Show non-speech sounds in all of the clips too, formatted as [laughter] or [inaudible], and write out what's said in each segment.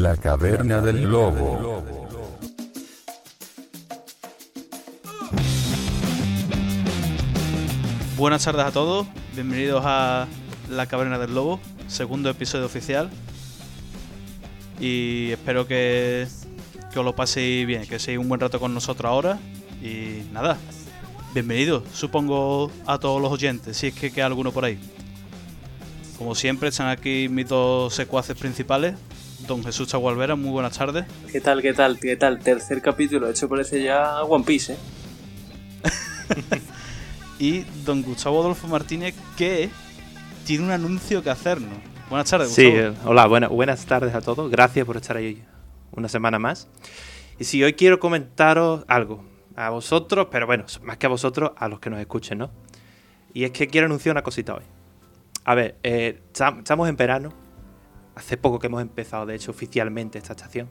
La caverna del lobo. Buenas tardes a todos, bienvenidos a La Caverna del Lobo, segundo episodio oficial. Y espero que, que os lo paséis bien, que seáis un buen rato con nosotros ahora. Y nada, bienvenidos, supongo, a todos los oyentes, si es que queda alguno por ahí. Como siempre, están aquí mis dos secuaces principales. Don Jesús Chagualvera, muy buenas tardes. ¿Qué tal, qué tal, qué tal? Tercer capítulo, de hecho parece ya One Piece, ¿eh? [laughs] y don Gustavo Adolfo Martínez, que tiene un anuncio que hacernos. Buenas tardes, Sí, Gustavo. eh, hola, buena- buenas tardes a todos. Gracias por estar ahí una semana más. Y sí, hoy quiero comentaros algo a vosotros, pero bueno, más que a vosotros, a los que nos escuchen, ¿no? Y es que quiero anunciar una cosita hoy. A ver, eh, estam- estamos en verano. Hace poco que hemos empezado, de hecho, oficialmente esta estación.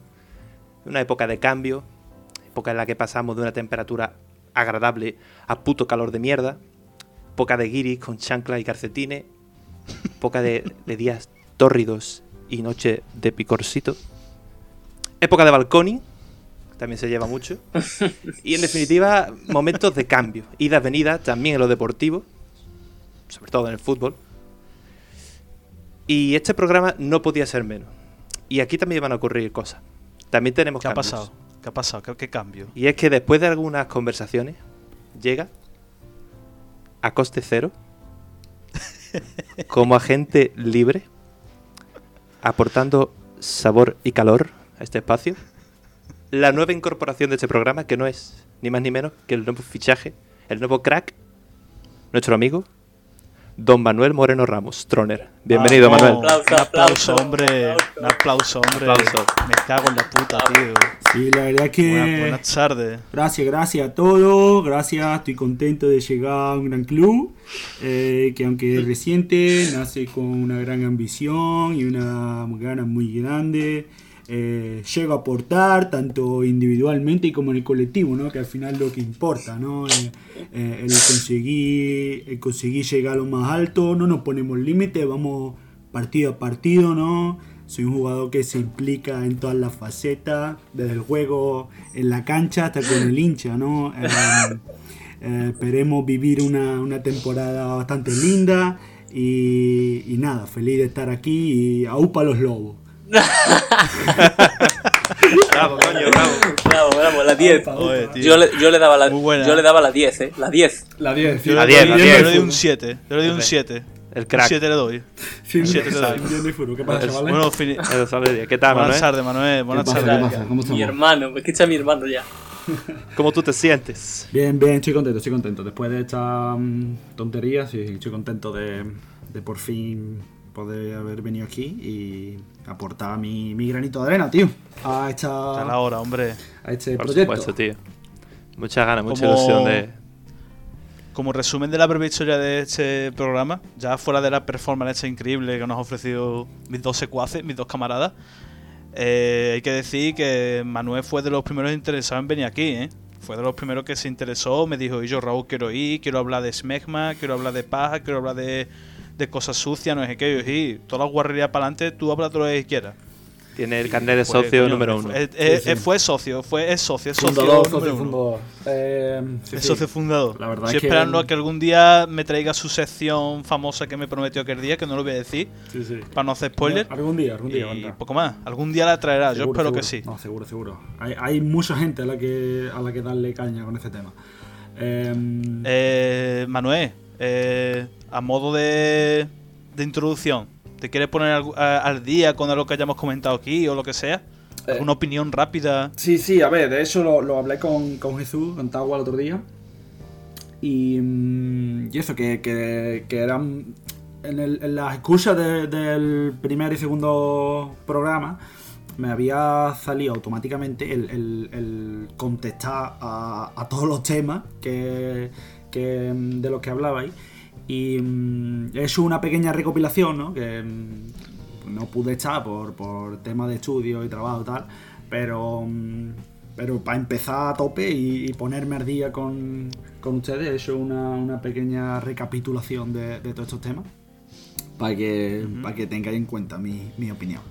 Una época de cambio, época en la que pasamos de una temperatura agradable a puto calor de mierda. Época de guiris con chanclas y calcetines. [laughs] Época de, de días tórridos y noche de picorcito. Época de balconi, también se lleva mucho. Y en definitiva, momentos de cambio. Idas, venidas, también en lo deportivo, sobre todo en el fútbol. Y este programa no podía ser menos. Y aquí también van a ocurrir cosas. También tenemos ¿Qué ha cambios. pasado? ¿Qué ha pasado? ¿Qué, qué cambio? Y es que después de algunas conversaciones, llega a coste cero, como agente libre, aportando sabor y calor a este espacio, la nueva incorporación de este programa, que no es ni más ni menos que el nuevo fichaje, el nuevo crack, nuestro amigo, don Manuel Moreno Ramos, Troner. Bienvenido, Vamos, Manuel. Aplauso, un aplauso, aplauso, hombre. aplauso. Un aplauso, hombre. Aplauso. Me cago en la puta, tío. Sí, la verdad que Buenas, buenas tardes. gracias, gracias a todos, gracias, estoy contento de llegar a un gran club, eh, que aunque es reciente, nace con una gran ambición y una gana muy grande. Eh, llego a aportar tanto individualmente como en el colectivo, ¿no? que al final lo que importa, ¿no? Eh, eh, el, conseguir, el conseguir llegar a lo más alto, no nos ponemos límites, vamos partido a partido, ¿no? Soy un jugador que se implica en todas las facetas, desde el juego en la cancha hasta con el hincha, ¿no? Eh, esperemos vivir una, una temporada bastante linda y, y nada, feliz de estar aquí y aupa los lobos. [laughs] Bravo, coño, bravo. Bravo, bravo, la 10. Oye, tío. Yo le, yo le daba la Muy buena. yo le daba la 10, ¿eh? La 10. La 10, Yo La le 10, doy- la yo 10. le doy un 7. Yo le doy un 7. El Un crack. 7 le doy. Sin, Siete te doy. sin de furo. ¿Qué pasa, Es- chavales? Bueno, [laughs] bien. ¿Qué tal, buenas Manuel? tardes, Manuel. Buenas tardes. Mi hermano, me escucha mi hermano ya. ¿Cómo tú te sientes? Bien, bien, estoy contento, estoy contento. Después de esta mm, tontería, sí, estoy contento de, de por fin poder haber venido aquí y aportar mi, mi granito de arena, tío, a, Está la esta, hora, hombre. a este Por proyecto. supuesto, tío. Muchas ganas, mucha Como- ilusión de. Como resumen de la breve historia de este programa, ya fuera de la performance esta increíble que nos ha ofrecido mis dos secuaces, mis dos camaradas, eh, hay que decir que Manuel fue de los primeros interesados en venir aquí, ¿eh? Fue de los primeros que se interesó, me dijo, y yo Raúl quiero ir, quiero hablar de smegma, quiero hablar de paja, quiero hablar de, de cosas sucias, no sé qué, y yo, y todas las guarrerías para adelante, tú hablas de lo que quieras. Tiene el carnet de Pues, socio coño, número uno. eh, eh, Sí, sí. Fue socio, fue, es socio, es socio Fundador, socio uno. fundador. Eh, sí, Es sí. socio fundador. La verdad Estoy es que- esperando a que algún día me traiga su sección famosa que me prometió aquel día, que no lo voy a decir, Sí, sí. para no hacer spoiler. Algún día, algún día. Y poco más. Algún día la traerá, yo Seguro, espero que sí. No, seguro, seguro. Hay, hay mucha gente a la que a la que darle caña con este tema. Em, Eh, Manuel, eh, a modo de, de introducción, ¿te quieres poner al, a- al día con lo que hayamos comentado aquí o lo que sea? Eh. ¿Una opinión rápida? Sí, sí, a ver, de hecho lo, lo hablé con, con Jesús, con Tagua el otro día. Y, mm, y eso, que, que, que eran. En, el- en las escuchas de- del primer y segundo programa, me había salido automáticamente el, el- el contestar a, a todos los temas que, que, mm, de los que hablabais. Y mm, he hecho una pequeña recopilación, ¿no? Que mm, no pude estar por, por temas de estudio y trabajo y tal, pero, mm, pero para empezar a tope y, y ponerme al día con, con ustedes, he hecho una, una pequeña recapitulación de, de todos estos temas para que, para que tengáis en cuenta mi, mi opinión.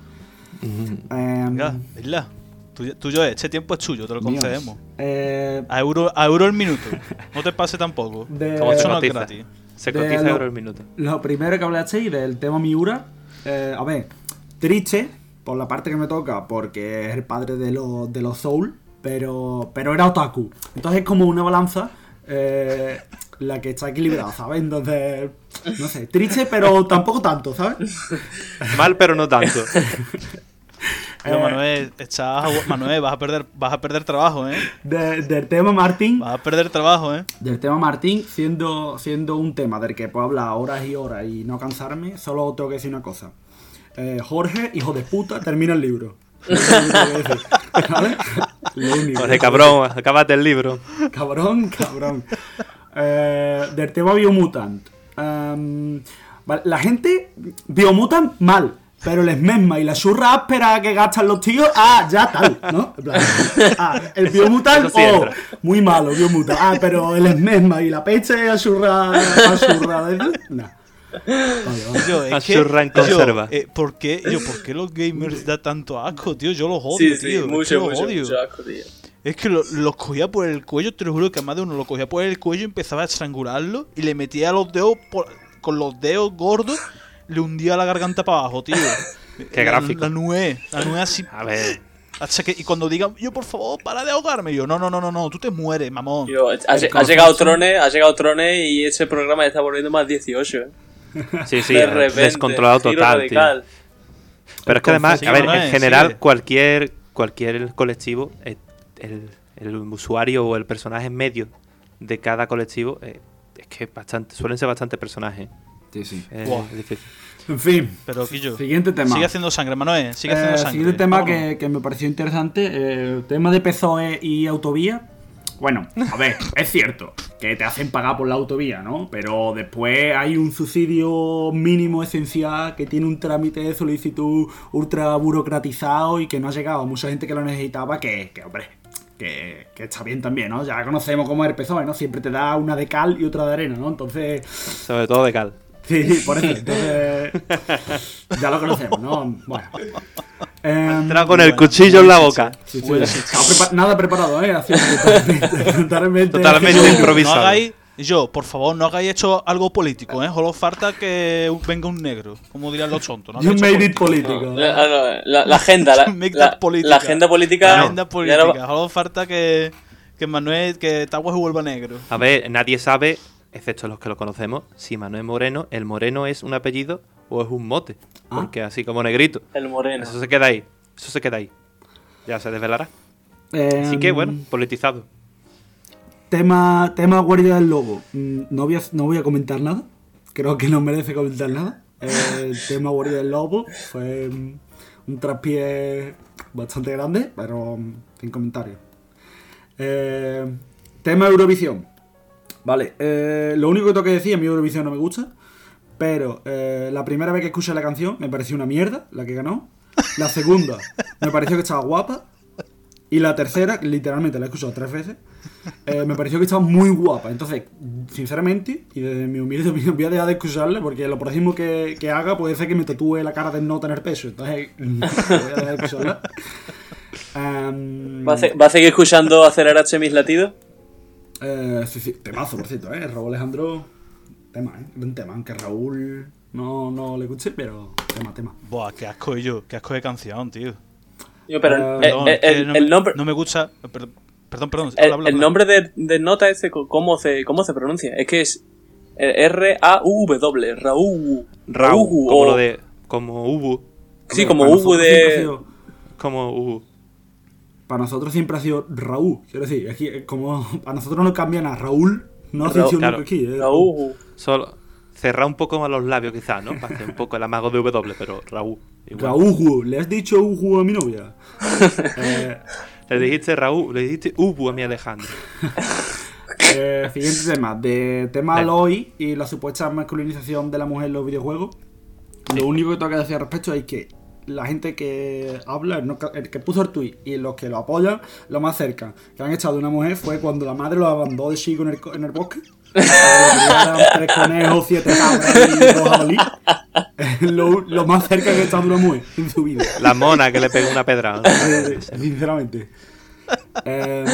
Tuyo, tuyo es, este tiempo es tuyo, te lo concedemos. Eh, A euro, a euro el minuto. No te pase tampoco. [laughs] De- Como Eso no es gratis. Se cotiza lo- euro el minuto. Lo primero que hablasteis del tema Miura, eh, a ver, triste por la parte que me toca, porque es el padre de los, de los Soul, pero, pero era otaku. Entonces es como una balanza eh, la que está equilibrada, ¿sabes? Entonces, no sé, triste, pero tampoco tanto, ¿sabes? Mal, pero no tanto. [laughs] Yo, Eh, Manuel, estás, Manuel, vas a perder, vas a perder trabajo, ¿eh? De- del tema Martín, Vas a perder trabajo, ¿eh? del tema Martín, siendo, siendo un tema del que puedo hablar horas y horas y no cansarme, solo tengo que decir una cosa. Eh, Jorge, hijo de puta, termina el libro. [laughs] Lo único que tengo que decir, ¿vale? Jorge, cabrón, acabate el libro. Cabrón, cabrón. Eh, del tema Biomutant. Vale, la gente, Biomutant, mal. Pero el esmesma y la churra áspera que gastan los tíos, ah, ya tal, ¿no? En plan, [laughs] ah, el Biomutant, Eso sí oh, entra. muy malo, Biomutant. Ah, pero el esmesma y la peche y la churra, la churra, no. Vale, vale. Yo, es A que, en yo, conserva. eh, ¿por, qué, yo, ¿Por qué los gamers da tanto asco, tío? Yo los odio, Sí, sí, tío. es que mucho, odio. mucho asco, tío. Es que lo- los cogía por el cuello, te lo juro que más de uno lo cogía por el cuello, empezaba a estrangularlo y le metía los dedos por- con los dedos gordos, le hundía la garganta para abajo, tío. [laughs] Qué La- gráfico. La, la así. A ver, hasta que, y cuando digan, yo por favor, para de ahogarme, yo, no, no, no, no, no, tú te mueres, mamón. Tío, ha, llegado. Trone, ha llegado Trone y ese programa ya está volviendo más 18, ¿eh? [laughs] sí, sí, de repente, descontrolado total, tío. Pero es que además, a ver, en general, cualquier, cualquier colectivo, eh, el, el usuario o el personaje medio de cada colectivo, eh, es que bastante, suelen ser bastante personajes. Sí, sí. eh, Buah. es difícil. En fin, Pero, Quillo, siguiente tema. sigue haciendo sangre, Manuel, sigue haciendo Eh, sangre. siguiente tema que, que me pareció interesante, eh, el tema de PSOE y autovía. Bueno, a ver, [laughs] es cierto que te hacen pagar por la autovía, ¿no? Pero después hay un subsidio mínimo esencial que tiene un trámite de solicitud ultra burocratizado y que no ha llegado a mucha gente que lo necesitaba, que, que hombre, que, que está bien también, ¿no? Ya conocemos cómo es el PSOE, ¿no? Siempre te da una de cal y otra de arena, ¿no? Entonces, Sobre todo de cal. Sí, sí, por eso. Entonces, ya lo conocemos, ¿no? Bueno. Em, Entra con el bueno, cuchillo en la boca. sí, sí, prepa- nada preparado, ¿eh? Así, [laughs] totalmente, totalmente, Totalmente No improvisado. hagáis, yo, por favor, no hagáis hecho algo político, ¿eh? Solo falta que venga un negro, como dirían los tontos. ¿no? You made it político. No, ah, no, la- la agenda, la, [laughs] la- that política. la agenda política. La agenda política. Solo falta que, que Manuel, que Tagua se vuelva negro. A ver, nadie sabe, excepto los que lo conocemos, si Manuel Moreno, el Moreno es un apellido o es un mote. Ah. Porque así como negrito. el moreno. Eso se queda ahí. Eso se queda ahí. Ya se desvelará. Así Em, que bueno, politizado. Tema, tema Guardia del Lobo. Mm, No voy, a, no voy a comentar nada. Creo que no merece comentar nada. El [laughs] tema Guardia del Lobo fue mm, un traspié bastante grande, pero mm, sin comentarios. Eh, tema Eurovisión. Vale, eh, lo único que tengo que decir, a mí Eurovisión no me gusta. Pero eh, la primera vez que escuché la canción me pareció una mierda, la que ganó. La segunda me pareció que estaba guapa. Y la tercera, literalmente la he escuchado tres veces, eh, me pareció que estaba muy guapa. Entonces, sinceramente, y desde mi humilde [laughs] opinión, voy a dejar de escucharla porque lo próximo que, que haga puede ser que me tatúe la cara de no tener peso. Entonces, [laughs] voy a dejar de escucharla. Am, ¿Va, a va a seguir escuchando acelerarse mis latidos? Eh, sí, sí, temazo, por cierto, ¿eh? Raúl Alejandro, tema, ¿eh? Un tema, aunque Raúl no, no le escuche, pero tema, tema. Buah, qué asco yo, qué asco de canción, tío. Yo, pero el, el- no, el nombre, no me gusta. Perdón, perdón, perdón. el, habla, habla, el habla. nombre de, de nota ese, ¿cómo se, ¿cómo se pronuncia? Es que es eh, R-A-U-W, Raúl. Raúl, como o- lo de. Como Ubu. Sí, como siempre ha de. Como Ubu. Para nosotros siempre ha sido Raúl. Quiero decir, aquí, eh, como [laughs] a nosotros nos cambian a Raúl, no Raúl, nunca claro. aquí. eh. Raúl. Solo. Cerrar un poco más los labios, quizás, ¿no? Para hacer un poco el amago de W, pero Raúl. igual. Raúl, ¿le has dicho Uju a mi novia? [laughs] eh, Le dijiste Raúl, le dijiste Ubu a mi Alejandro. [laughs] eh, siguiente tema, de tema. Aloy y la supuesta masculinización de la mujer en los videojuegos. Lo único que tengo que decir al respecto es que la gente que habla, el, no- el que puso el tweet y los que lo apoyan, lo más cerca que han echado de una mujer fue cuando la madre lo abandonó de chico en el, en el bosque. Tres conejos, siete cabras y dos lo, lo más cerca que está de una mujer en su vida. La mona que le pegó una pedra. Sinceramente. Eh,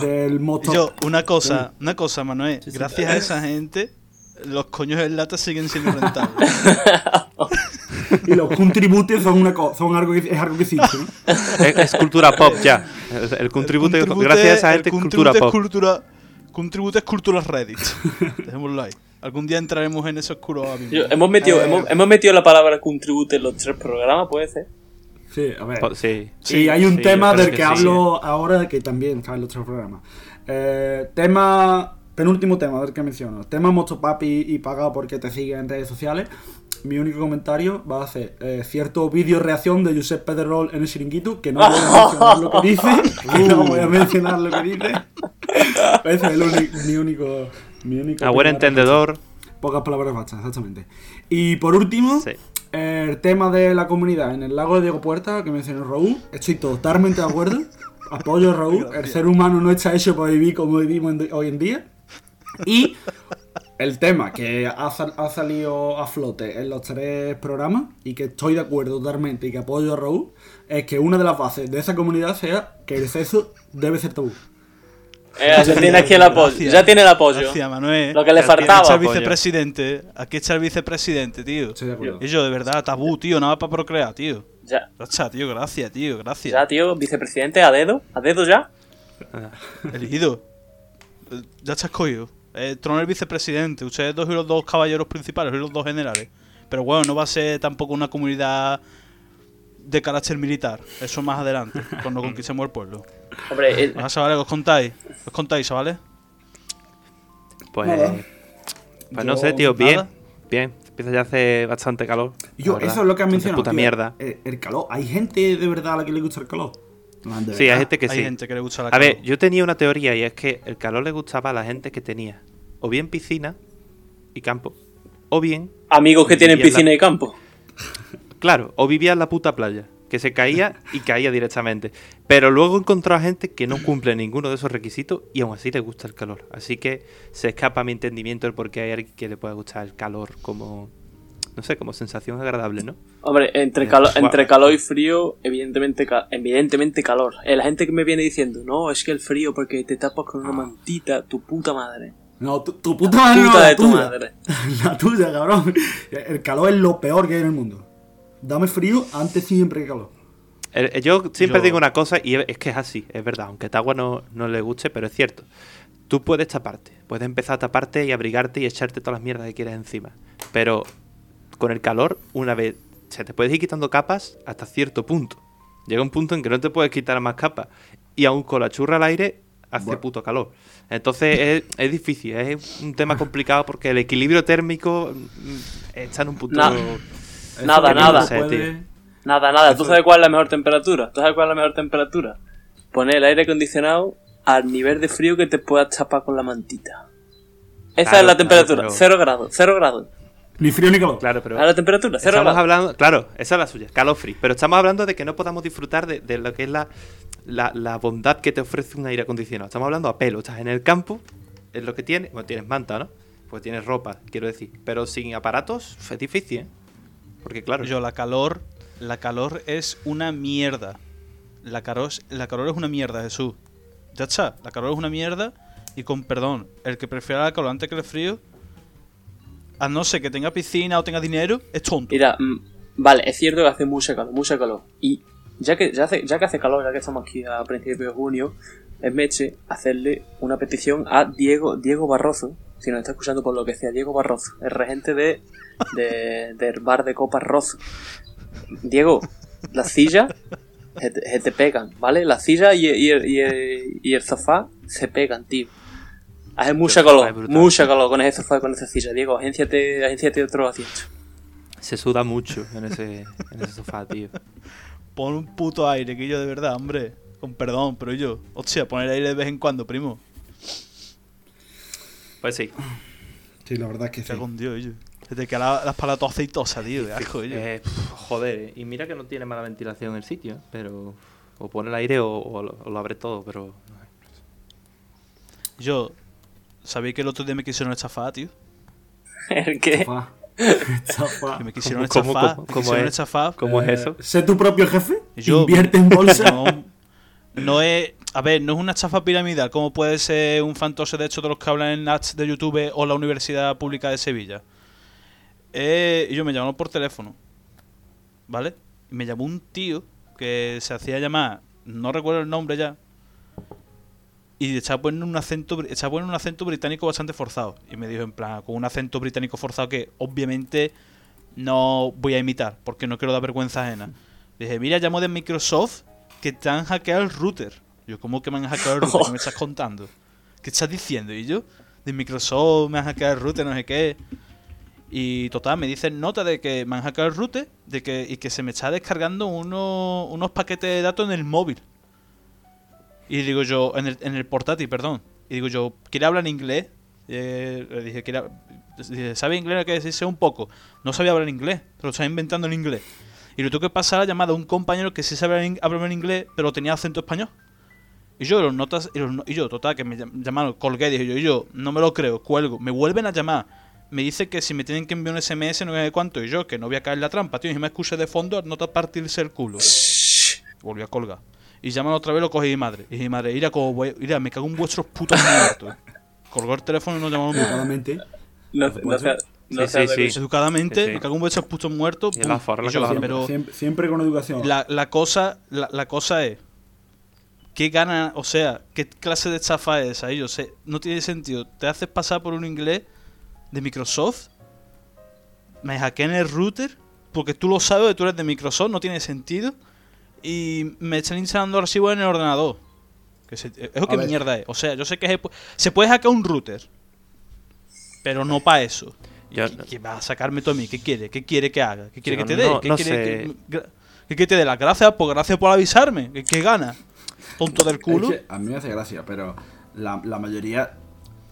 del moto. Yo, una cosa, una cosa, Manuel. Gracias a esa gente, los coños en lata siguen siendo rentables. [laughs] Y los contributes son, una co- son algo que, es algo que existe, ¿no? Es, es cultura pop ya. El, el contribute, Contribute- gracias a gente, es cultura contribute es pop. cultura- contribute es cultura Reddit. Dejémoslo ahí. Algún día entraremos en ese oscuro. Yo- hemos, metido, Eh. hemos, hemos metido la palabra contribute en los tres programas, puede ser. Sí, a ver. Po- Sí. Sí, hay un sí, tema del que, sí. hablo ahora que también está en el otro programa. Eh, tema, penúltimo tema del que menciono. Tema Motopapi y pagado porque te sigue en redes sociales. Mi único comentario va a ser eh, cierto vídeo reacción de Josep Pedrerol en el chiringuito, que no voy a mencionar lo que [laughs] dice, que no voy a mencionar lo que dice. Ese es el único, mi único... Mi único A buen entendedor. Pocas palabras bastan, exactamente. Y por último, Sí. el tema de la comunidad en el lago de Diego Puerta, que mencionó Raúl, estoy totalmente de acuerdo. Apoyo a Raúl. El ser humano no está hecho para vivir como vivimos hoy en día. Y el tema que ha, sal- ha salido a flote en los tres programas y que estoy de acuerdo totalmente y que apoyo a Raúl es que una de las bases de esa comunidad sea que el sexo debe ser tabú. Eh, ya tiene aquí el apoyo. Gracias. Ya tiene el apoyo. Gracias, Manuel. Lo que le Aquí Aquí faltaba. está el vicepresidente. Aquí está el vicepresidente, tío. Estoy de acuerdo. Y yo, de verdad, tabú, tío. Nada para procrear, tío. Ya, Gracias, tío. Gracias, tío. Gracias. ya, tío, vicepresidente, a dedo. A dedo ya. Elegido. Eh, Ya está escogido. Eh, trono el vicepresidente. Ustedes dos y los dos caballeros principales y los dos generales. Pero bueno, no va a ser tampoco una comunidad de carácter militar. Eso más adelante, [laughs] cuando conquistemos el pueblo. Hombre, eh, chavales, os contáis. Os contáis, chavales. Pues, Nada. pues no Yo- sé, tío, bien. nada. Bien. Empieza ya a hacer bastante calor. Yo, eso es lo que has mencionado. puta tío. mierda. El, el calor. Hay gente de verdad a la que le gusta el calor. Sí, hay gente que Hay sí. gente que le gusta la A ver, yo tenía una teoría y es que el calor le gustaba a la gente que tenía o bien piscina y campo, o bien, amigos que tienen la- piscina y campo. [laughs] claro, o vivía en la puta playa, que se caía y caía directamente. Pero luego encontró a gente que no cumple ninguno de esos requisitos y aún así le gusta el calor. Así que se escapa a mi entendimiento el por qué hay alguien que le pueda gustar el calor como, no sé, como sensación agradable, ¿no? Hombre, entre, Eh, calo- entre calor y frío, evidentemente, evidentemente calor. Eh, la gente que me viene diciendo, no, es que el frío porque te tapas con una mantita, tu puta madre. No, tu, tu puta madre no, Puta la de tu tuya. madre. [laughs] La tuya, cabrón. El calor es lo peor que hay en el mundo. Dame frío antes siempre que calor. El- el- yo siempre Yo- digo una cosa y es que es así, es verdad, aunque a agua no, no le guste, pero es cierto. Tú puedes taparte, puedes empezar a taparte y abrigarte y echarte todas las mierdas que quieras encima. Pero con el calor, una vez, se te puedes ir quitando capas hasta cierto punto. Llega un punto en que no te puedes quitar más capas. Y aún con la churra al aire, hace Bueno. puto calor. Entonces es, es difícil, es un tema complicado porque el equilibrio térmico mm, está en un punto... Na- Nada, no nada. puede- Nada, nada. ¿Tú sabes cuál es la mejor temperatura? ¿Tú sabes cuál es la mejor temperatura? Poner el aire acondicionado al nivel de frío que te puedas tapar con la mantita. Esa Claro, es la claro, temperatura. pero- Cero grados, cero grados. Ni frío ni calor. Claro, pero... ¿Sabes la temperatura? Cero Estamos hablando, claro, esa es la suya, calor free. Pero estamos hablando de que no podamos disfrutar de, de lo que es la, la, la bondad que te ofrece un aire acondicionado. Estamos hablando a pelo, estás en el campo, es lo que tienes, bueno, tienes manta, ¿no? Pues tienes ropa, quiero decir. Pero sin aparatos es difícil, ¿eh? Porque claro, Yo, la calor, la calor es una mierda. La calor, es- la calor es una mierda, Jesús. Ya está, la calor es una mierda. Y con perdón, el que prefiera la calor antes que el frío, a no ser que tenga piscina o tenga dinero, es tonto. Mira, mm, vale, es cierto que hace mucha calor, mucha calor. Y ya que, ya, hace, ya que hace calor, ya que estamos aquí a principios de junio, es meche hacerle una petición a Diego, Diego Barroso, si nos está escuchando por lo que sea, Diego Barroso, el regente de, de- del bar de copas Rozo. Diego, las sillas se te, pegan, ¿vale? Las sillas y, y y, y el sofá se pegan, tío. Hace mucha calor, mucha calor con ese sofá y con esa silla. Diego, agénciate, agénciate otro asiento. se suda mucho en ese, en ese sofá, tío. Pon un puto aire, que yo de verdad, hombre. Con perdón, pero yo. Hostia, poner aire de vez en cuando, primo. Pues sí. Sí, la verdad es que sí. Con Dios, yo. Se te quedan la- las palas todas aceitosas, tío. De asco, yo. Eh, joder, y mira que no tiene mala ventilación el sitio, pero... O pone el aire o, o lo, o lo abre todo, pero... Yo, ¿sabéis que el otro día me quisieron estafar, tío? ¿El qué? Que me quisieron ¿Cómo- cómo- estafar. cómo- me quisieron es? estafar. ¿Cómo es eso? Sé tu propio jefe. Yo- invierte en bolsa. [laughs] No, no es. A ver, no es una estafa piramidal como puede ser un fantose de hecho de los que hablan en ads de YouTube o la Universidad Pública de Sevilla. Eh, y yo me llamaron por teléfono. ¿Vale? Y me llamó un tío que se hacía llamar, no recuerdo el nombre ya. Y estaba poniendo un acento, estaba poniendo un acento británico bastante forzado. Y me dijo en plan, con un acento británico forzado que obviamente no voy a imitar, porque no quiero dar vergüenza ajena. Dije, mira, llamo de Microsoft que te han hackeado el router. Yo, ¿cómo que me han hackeado el router? ¿Qué me estás contando? ¿Qué estás diciendo? Y yo, de Microsoft me han hackeado el router, no sé qué. Y total, me dicen nota de que me han hackeado el router de que, y que se me está descargando uno- unos paquetes de datos en el móvil. Y digo yo, en el, en el portátil, perdón. Y digo yo, ¿quiere hablar en inglés? Eh, le dije, ¿quiere, dije, ¿sabe inglés? Que sé un poco. No sabía hablar inglés, pero lo estaba inventando en inglés. Y le tuve que pasar la llamada a un compañero que sí sabía hablar en inglés, pero tenía acento español. Y yo, los notas, y, los y yo, total, que me llam- llamaron, colgué, dije yo, y yo, no me lo creo, cuelgo. Me vuelven a llamar. Me dice que si me tienen que enviar un SMS, no sé cuánto. Y yo, que no voy a caer en la trampa, tío. Y me escuché de fondo, no te partirse el culo. Volví a colgar. Y llaman otra vez, lo cogí mi madre. Y mi madre, mira, como voy, mira, me cago en vuestros putos muertos. [laughs] Colgó el teléfono y no llamaron más. Educadamente. No, no sea, no Sí, sea sí, de- sí. Educadamente, Sí, sí. me cago en vuestros putos muertos. Y pum. la forra Y yo, hace. pero Siempre, siempre con educación. la, la cosa la, la cosa es qué gana o sea qué clase de estafa es esa sé no tiene sentido te haces pasar por un inglés de Microsoft me hackean el router porque tú lo sabes que tú eres de Microsoft no tiene sentido y me están instalando archivos en el ordenador que se- eso que ver. mierda es o sea yo sé que se, pu- se puede hackear un router pero no para eso Yo- ¿Qué, qué va a sacarme tú a mí? ¿Qué quiere? ¿Qué quiere que haga? ¿Qué quiere Yo que te dé? no- ¿Qué no quiere que, ¿Qué que te dé las gracias? Pues gracias por avisarme. ¿Qué, qué gana? Tonto del culo. Es que a mí me hace gracia, pero la, la mayoría.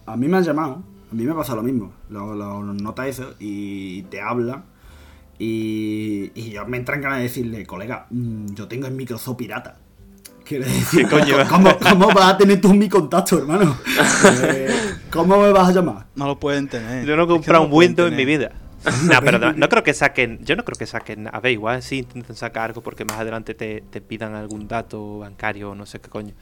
A mí me han llamado, a mí me pasa lo mismo. Lo, lo nota eso y te habla. Y, y yo me entran ganas de decirle, colega, mm, yo tengo el Microsoft pirata. Quiere decir, coño? ¿cómo, cómo vas a tener tú mi contacto, hermano? [laughs] Eh, ¿Cómo me vas a llamar? No lo pueden tener. Yo no he Es que comprado un Windows en mi vida. [laughs] No, pero no, no creo que saquen. Yo no creo que saquen. A ver, igual sí intentan sacar algo porque más adelante te, te pidan algún dato bancario o no sé qué coño.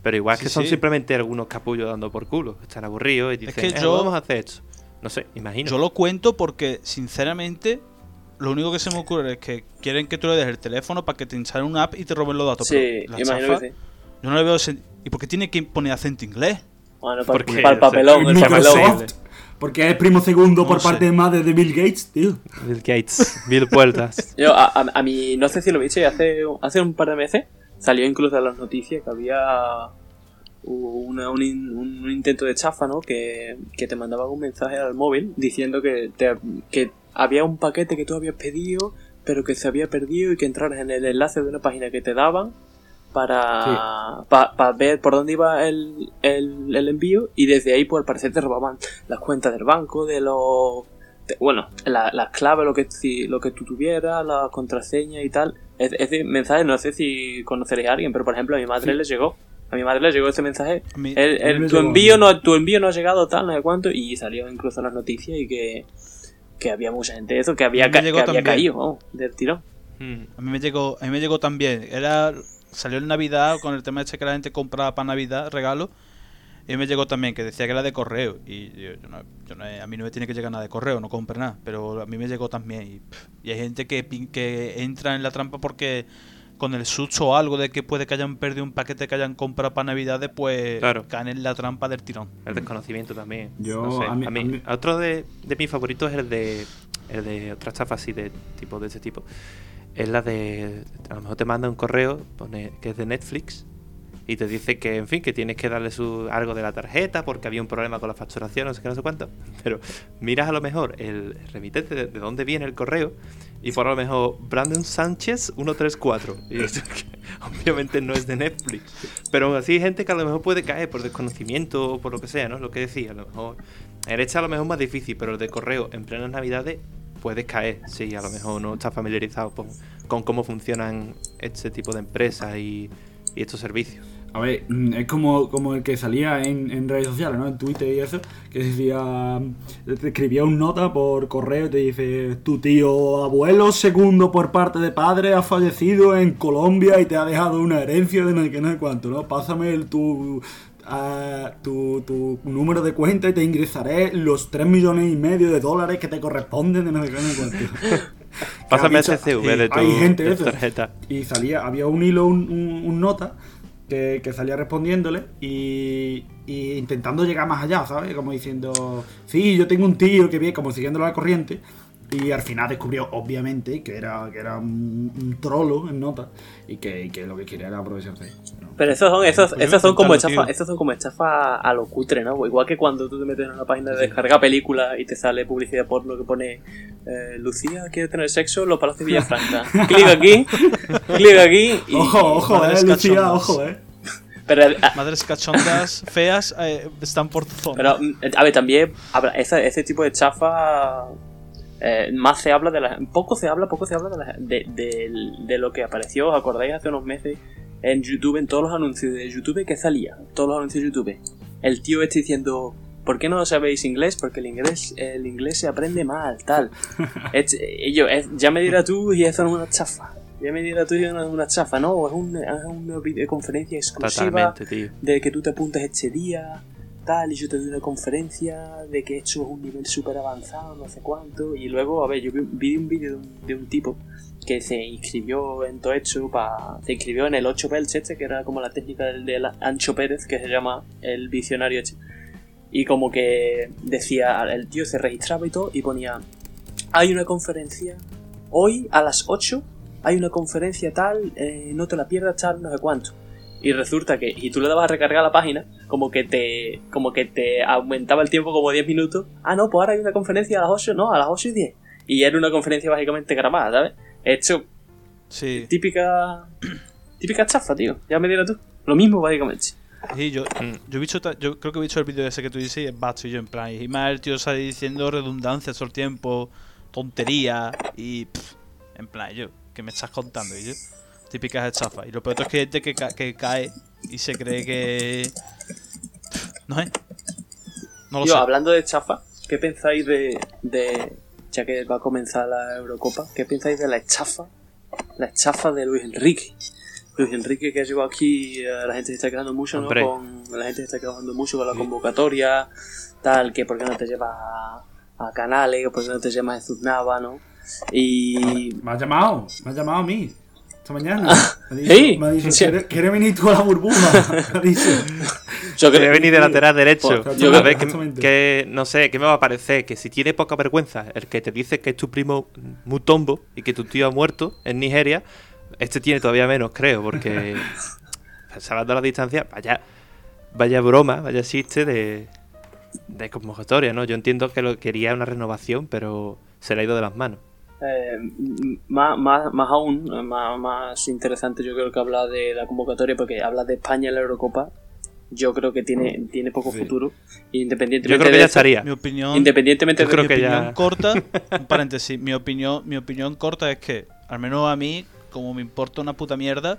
Pero igual Sí, que son sí. simplemente algunos capullos dando por culo. Están aburridos y dicen, que "Eh, yo- vamos a hacer esto. No sé, imagino. Yo lo cuento porque, sinceramente, lo único que se me ocurre es que quieren que tú le des el teléfono para que te instalen una app y te roben los datos. Sí, pero la imagino chafa, que sí. Yo no le veo. ¿Y por qué tiene que poner acento inglés? Bueno, ¿Por para, qué? el papelón, el papelón. Porque es primo segundo No por sé. parte de madre de Bill Gates, tío. Bill Gates, Bill Puertas. [laughs] Yo, a, a, a mí, no sé si lo viste, hace, hace un par de meses salió incluso en las noticias que había una- un, un intento de estafa, ¿no? Que, que te mandaba un mensaje al móvil diciendo que, te- que había un paquete que tú habías pedido, pero que se había perdido y que entraras en el enlace de una página que te daban para pa- ver por dónde iba el, el, el envío y desde ahí, pues al parecer te robaban las cuentas del banco, de los bueno, la- las claves, lo que, si- lo que tú tuvieras, la contraseña y tal. Es, ese mensaje, no sé si conoceréis a alguien, pero por ejemplo a mi madre le llegó. A mi madre le llegó ese mensaje. A mí- El- el- me tu, llegó, envío no, tu envío no ha llegado tal, no sé cuánto. Y salió incluso en las noticias y que, que había mucha gente de eso, que había, ca- que caído, del tirón. Hmm. A mí me llegó, a mí me llegó también. Era salió en Navidad con el tema este que la gente compraba para Navidad regalo. Y me llegó también que decía que era de correo y yo, yo no, yo no- a mí no me tiene que llegar nada de correo, no compre nada, pero a mí me llegó también y, pff, y hay gente que pin- que entra en la trampa porque con el susto o algo de que puede que hayan perdido un paquete que hayan comprado para Navidades, pues Claro. caen en la trampa del tirón. El desconocimiento también. Yo, No sé, a mí- a mí- Otro de, de mis favoritos es el de, el de otra estafa así de tipo de ese tipo. Es la de. A lo mejor te manda un correo pone que es de Netflix y te dice que, en fin, que tienes que darle su, algo de la tarjeta porque había un problema con la facturación, no sé qué, no sé cuánto. Pero miras a lo mejor el remitente de, de dónde viene el correo y por a lo mejor Brandon Sánchez 134. Y [laughs] eso que obviamente no es de Netflix. Pero aún así hay gente que a lo mejor puede caer por desconocimiento o por lo que sea, ¿no? Lo que decía, a lo mejor. El este a lo mejor es más difícil, pero el de correo en plenas navidades puedes caer si a lo mejor no estás familiarizado con, con cómo funcionan este tipo de empresas y, y estos servicios. A ver, mm, es como, como el que salía en, en redes sociales, ¿no? En Twitter y eso, que decía, te escribía un nota por correo y te dice, tu tío abuelo segundo por parte de padre ha fallecido en Colombia y te ha dejado una herencia de no sé qué, no sé cuánto, ¿no? Pásame el, tu, ah, tu, tu número de cuenta y te ingresaré los 3 millones y medio de dólares que te corresponden de no sé qué, no sé cuánto. Pásame [laughs] ese CV de tu, hay gente de eso. tarjeta. Y salía, había un hilo, un, un- un nota que, salía respondiéndole y, intentando llegar más allá, ¿sabes? Como diciendo, sí, yo tengo un tío que viene, como siguiéndolo la corriente. Y al final descubrió, obviamente, que era, que era un, un trolo en nota y que, y que lo que quería era aprovecharse. ¿no? Pero esos son, esos, Pues esos son como esos son como estafas a lo cutre, ¿no? Igual que cuando tú te metes en una página de descarga películas y te sale publicidad porno que pone eh, Lucía quiere tener sexo en los palacios de Villafranca. [laughs] clic aquí, clic aquí y... Ojo, ojo, eh, Lucía, ojo, eh. Pero, ah, Madres cachondas feas eh, están por tu zona. pero, mm, a ver, también ese, ese tipo de chafa eh, más se habla de la poco se habla poco se habla de, la- de, de- de lo que apareció os acordáis hace unos meses en YouTube en todos los anuncios de YouTube que salía todos los anuncios de YouTube. El tío este diciendo ¿por qué no sabéis inglés? porque el inglés el inglés se aprende mal tal [laughs] Es- y yo, es- ya me dirás tú y eso no es una chafa. Ya me dirás tú y no es una chafa no es, un- es una videoconferencia exclusiva Totalmente, tío. de que tú te apuntes este día, y yo te doy una conferencia de que esto es un nivel súper avanzado, no sé cuánto. Y luego, a ver, yo vi, vi un vídeo de un, de un tipo que se inscribió en todo esto, pa, se inscribió en el 8 Belch este, que era como la técnica del, del Ancho Pérez, que se llama el visionario este. Y como que decía, el tío se registraba y todo, y ponía, hay una conferencia, hoy a las 8 hay una conferencia tal, eh, no te la pierdas tal, no sé cuánto. Y resulta que, y tú le dabas a recargar la página, como que te como que te aumentaba el tiempo como 10 minutos. Ah, no, pues ahora hay una conferencia a las 8, no, a las 8 y 10. Y era una conferencia básicamente grabada, ¿sabes? Hecho sí. típica [clears throat] típica chafa, tío. Ya me dirás tú. Lo mismo básicamente. Sí, yo, Mm. yo, he visto, yo creo que he visto el vídeo ese que tú dices y es basto y yo en plan. Y más el tío sale diciendo redundancias todo el tiempo, tontería y. pff, en plan, yo, ¿qué me estás contando? Y yo, típicas estafas. Y lo peor es que hay gente que, ca- que cae y se cree que. no es. No lo sé. hablando de chafa, ¿qué pensáis de, de. ya que va a comenzar la Eurocopa, ¿qué pensáis de la estafa? La estafa de Luis Enrique. Luis Enrique que ha llegado aquí, eh, la gente se está quedando mucho, ¿no? Con, la gente se está quedando mucho con la convocatoria, tal, que por qué no te llevas a, a Canales, o por qué no te llevas a Zuznava, ¿no? Y Me has llamado, me has llamado a mí. Esta mañana. Me Sí, me dicho, sí. ¿quieres, quieres venir tú a la burbuja? [laughs] Me ha dicho. yo creo venir de lateral derecho. Pues, yo a ver, que, no sé, ¿qué me va a parecer? Que si tiene poca vergüenza el que te dice que es tu primo Mutombo y que tu tío ha muerto en Nigeria, este tiene todavía menos, creo, porque [laughs] salvando la distancia, vaya, vaya broma, vaya chiste de, de convocatoria, ¿no? Yo entiendo que lo quería una renovación, pero se le ha ido de las manos. Eh, más, más, más aún, eh, más, más interesante yo creo que habla de la convocatoria porque habla de España en la Eurocopa. Yo creo que tiene, tiene poco futuro. Independientemente Yo creo que de ya eso- estaría. Mi opinión. Independientemente Yo de creo mi que opinión ya- corta, [laughs] un paréntesis, mi opinión, mi opinión corta es que, al menos a mí, como me importa una puta mierda,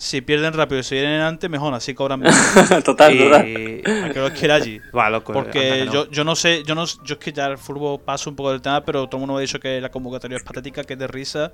si pierden rápido y se vienen antes, mejor, así cobran [laughs] menos. total, total. Y... a que los quiera allí. [laughs] Va, loco, Porque que no. yo, yo no sé, yo no yo es que ya el fútbol paso un poco del tema, pero todo el mundo me ha dicho que la convocatoria es patética, que es de risa.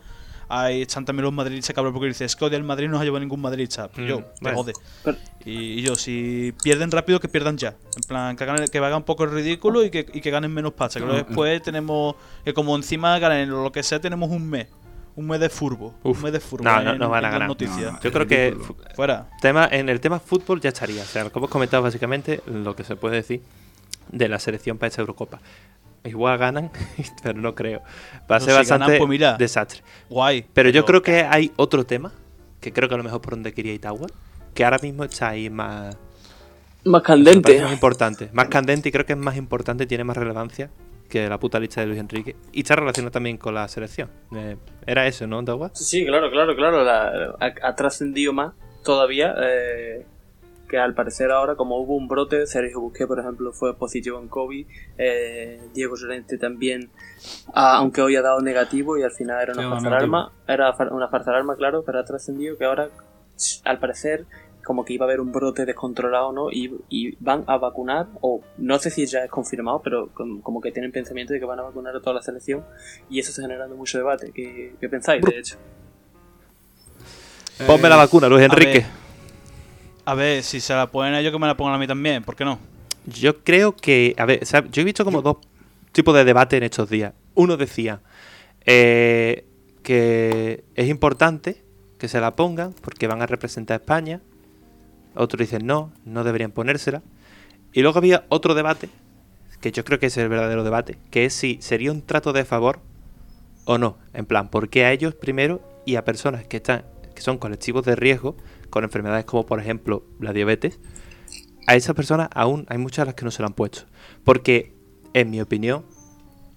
Hay están también los madridistas cabrón porque dice, es que del Madrid no ha llevado ningún madridista. Mm, yo, bueno. jode. Pero- Y, y yo, si pierden rápido, que pierdan ya. En plan, que hagan, que hagan un poco el ridículo y que, y que ganen menos pasta. Que luego después tenemos, que como encima ganen lo que sea, tenemos un mes. Un mes de furbo. Uf. Un mes de furbo. No, no, en- no van a ganar. noticias. No. Yo creo que Fuera. tema, en el tema fútbol ya estaría. O sea, lo que hemos comentado básicamente, lo que se puede decir de la selección para esta Eurocopa. Igual ganan, [laughs] pero no creo. Va a No, ser si bastante ganan, pues mira. desastre. Guay. Pero yo creo que hay otro tema, que creo que a lo mejor por donde quería Itagua, que ahora mismo está ahí más, Más candente. más importante. Más candente y creo que es más importante, tiene más relevancia que la puta lista de Luis Enrique. Y está relacionado también con la selección. Eh, era eso, ¿no, Itagua? Sí, sí, claro, claro, claro. la- ha, ha trascendido más todavía. eh, que al parecer ahora, como hubo un brote, Sergio Busqué, por ejemplo, fue positivo en COVID. eh, Diego Llorente también, ah, aunque hoy ha dado negativo y al final era una Sí, farsa de negativo. arma. Era una farsa de arma, claro, pero ha trascendido que ahora, al parecer, como que iba a haber un brote descontrolado, ¿no? Y, y van a vacunar, o no sé si ya es confirmado, pero com- como que tienen pensamiento de que van a vacunar a toda la selección y eso está generando mucho debate. ¿Qué, qué pensáis, de hecho? Ponme la vacuna, Luis a Enrique. ver. A ver, si se la ponen a ellos, que me la pongan a mí también, ¿por qué no? Yo creo que, a ver, o sea, yo he visto como dos tipos de debate en estos días. Uno decía eh, que es importante que se la pongan porque van a representar a España. Otros dicen no, no deberían ponérsela. Y luego había otro debate, que yo creo que es el verdadero debate, que es si sería un trato de favor o no. En plan, ¿por qué a ellos primero y a personas que están que son colectivos de riesgo con enfermedades como por ejemplo la diabetes? a esas personas aún hay muchas a las que no se lo han puesto. Porque, en mi opinión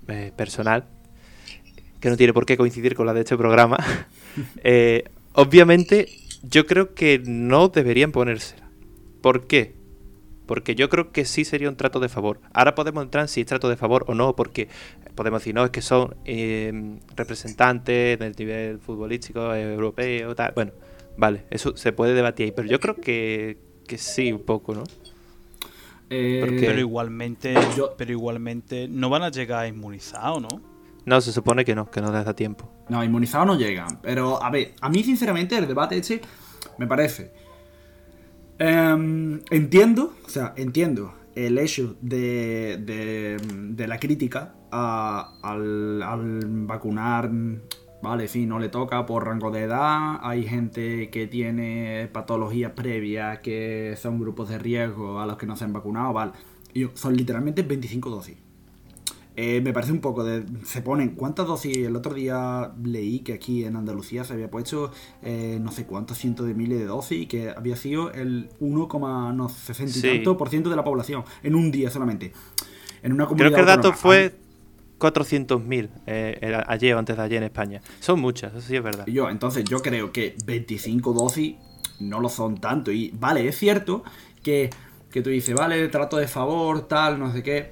eh, personal, que no tiene por qué coincidir con la de este programa, [laughs] eh, obviamente yo creo que no deberían ponérsela. ¿Por qué? Porque yo creo que sí sería un trato de favor. Ahora podemos entrar en si es trato de favor o no, porque podemos decir, no, es que son eh, representantes del nivel futbolístico europeo, tal. Bueno, vale, eso se puede debatir ahí, pero yo creo que, que sí, un poco, ¿no? Eh. Pero igualmente, Yo- pero igualmente no van a llegar inmunizados, ¿no? No, se supone que no, que no les da tiempo. No, inmunizados no llegan. Pero, a ver, a mí sinceramente el debate este me parece... Em, entiendo, o sea, entiendo el hecho de, de, la crítica a- al, al vacunar, vale, sí, no le toca por rango de edad, hay gente que tiene patologías previas que son grupos de riesgo a los que no se han vacunado, vale. Y son literalmente 25 dosis. Eh, me parece un poco de. Se ponen. ¿Cuántas dosis? El otro día leí que aquí en Andalucía se había puesto eh, no sé cuántos cientos de miles de dosis y que había sido el 1,60 y Sí. tanto por ciento de la población en un día solamente. En una Creo que el dato autónoma. fue 400.000 eh, ayer o antes de ayer en España. Son muchas, eso sí es verdad. Y Yo, entonces, yo creo que 25 dosis no lo son tanto. Y vale, es cierto que, que tú dices, vale, trato de favor, tal, no sé qué.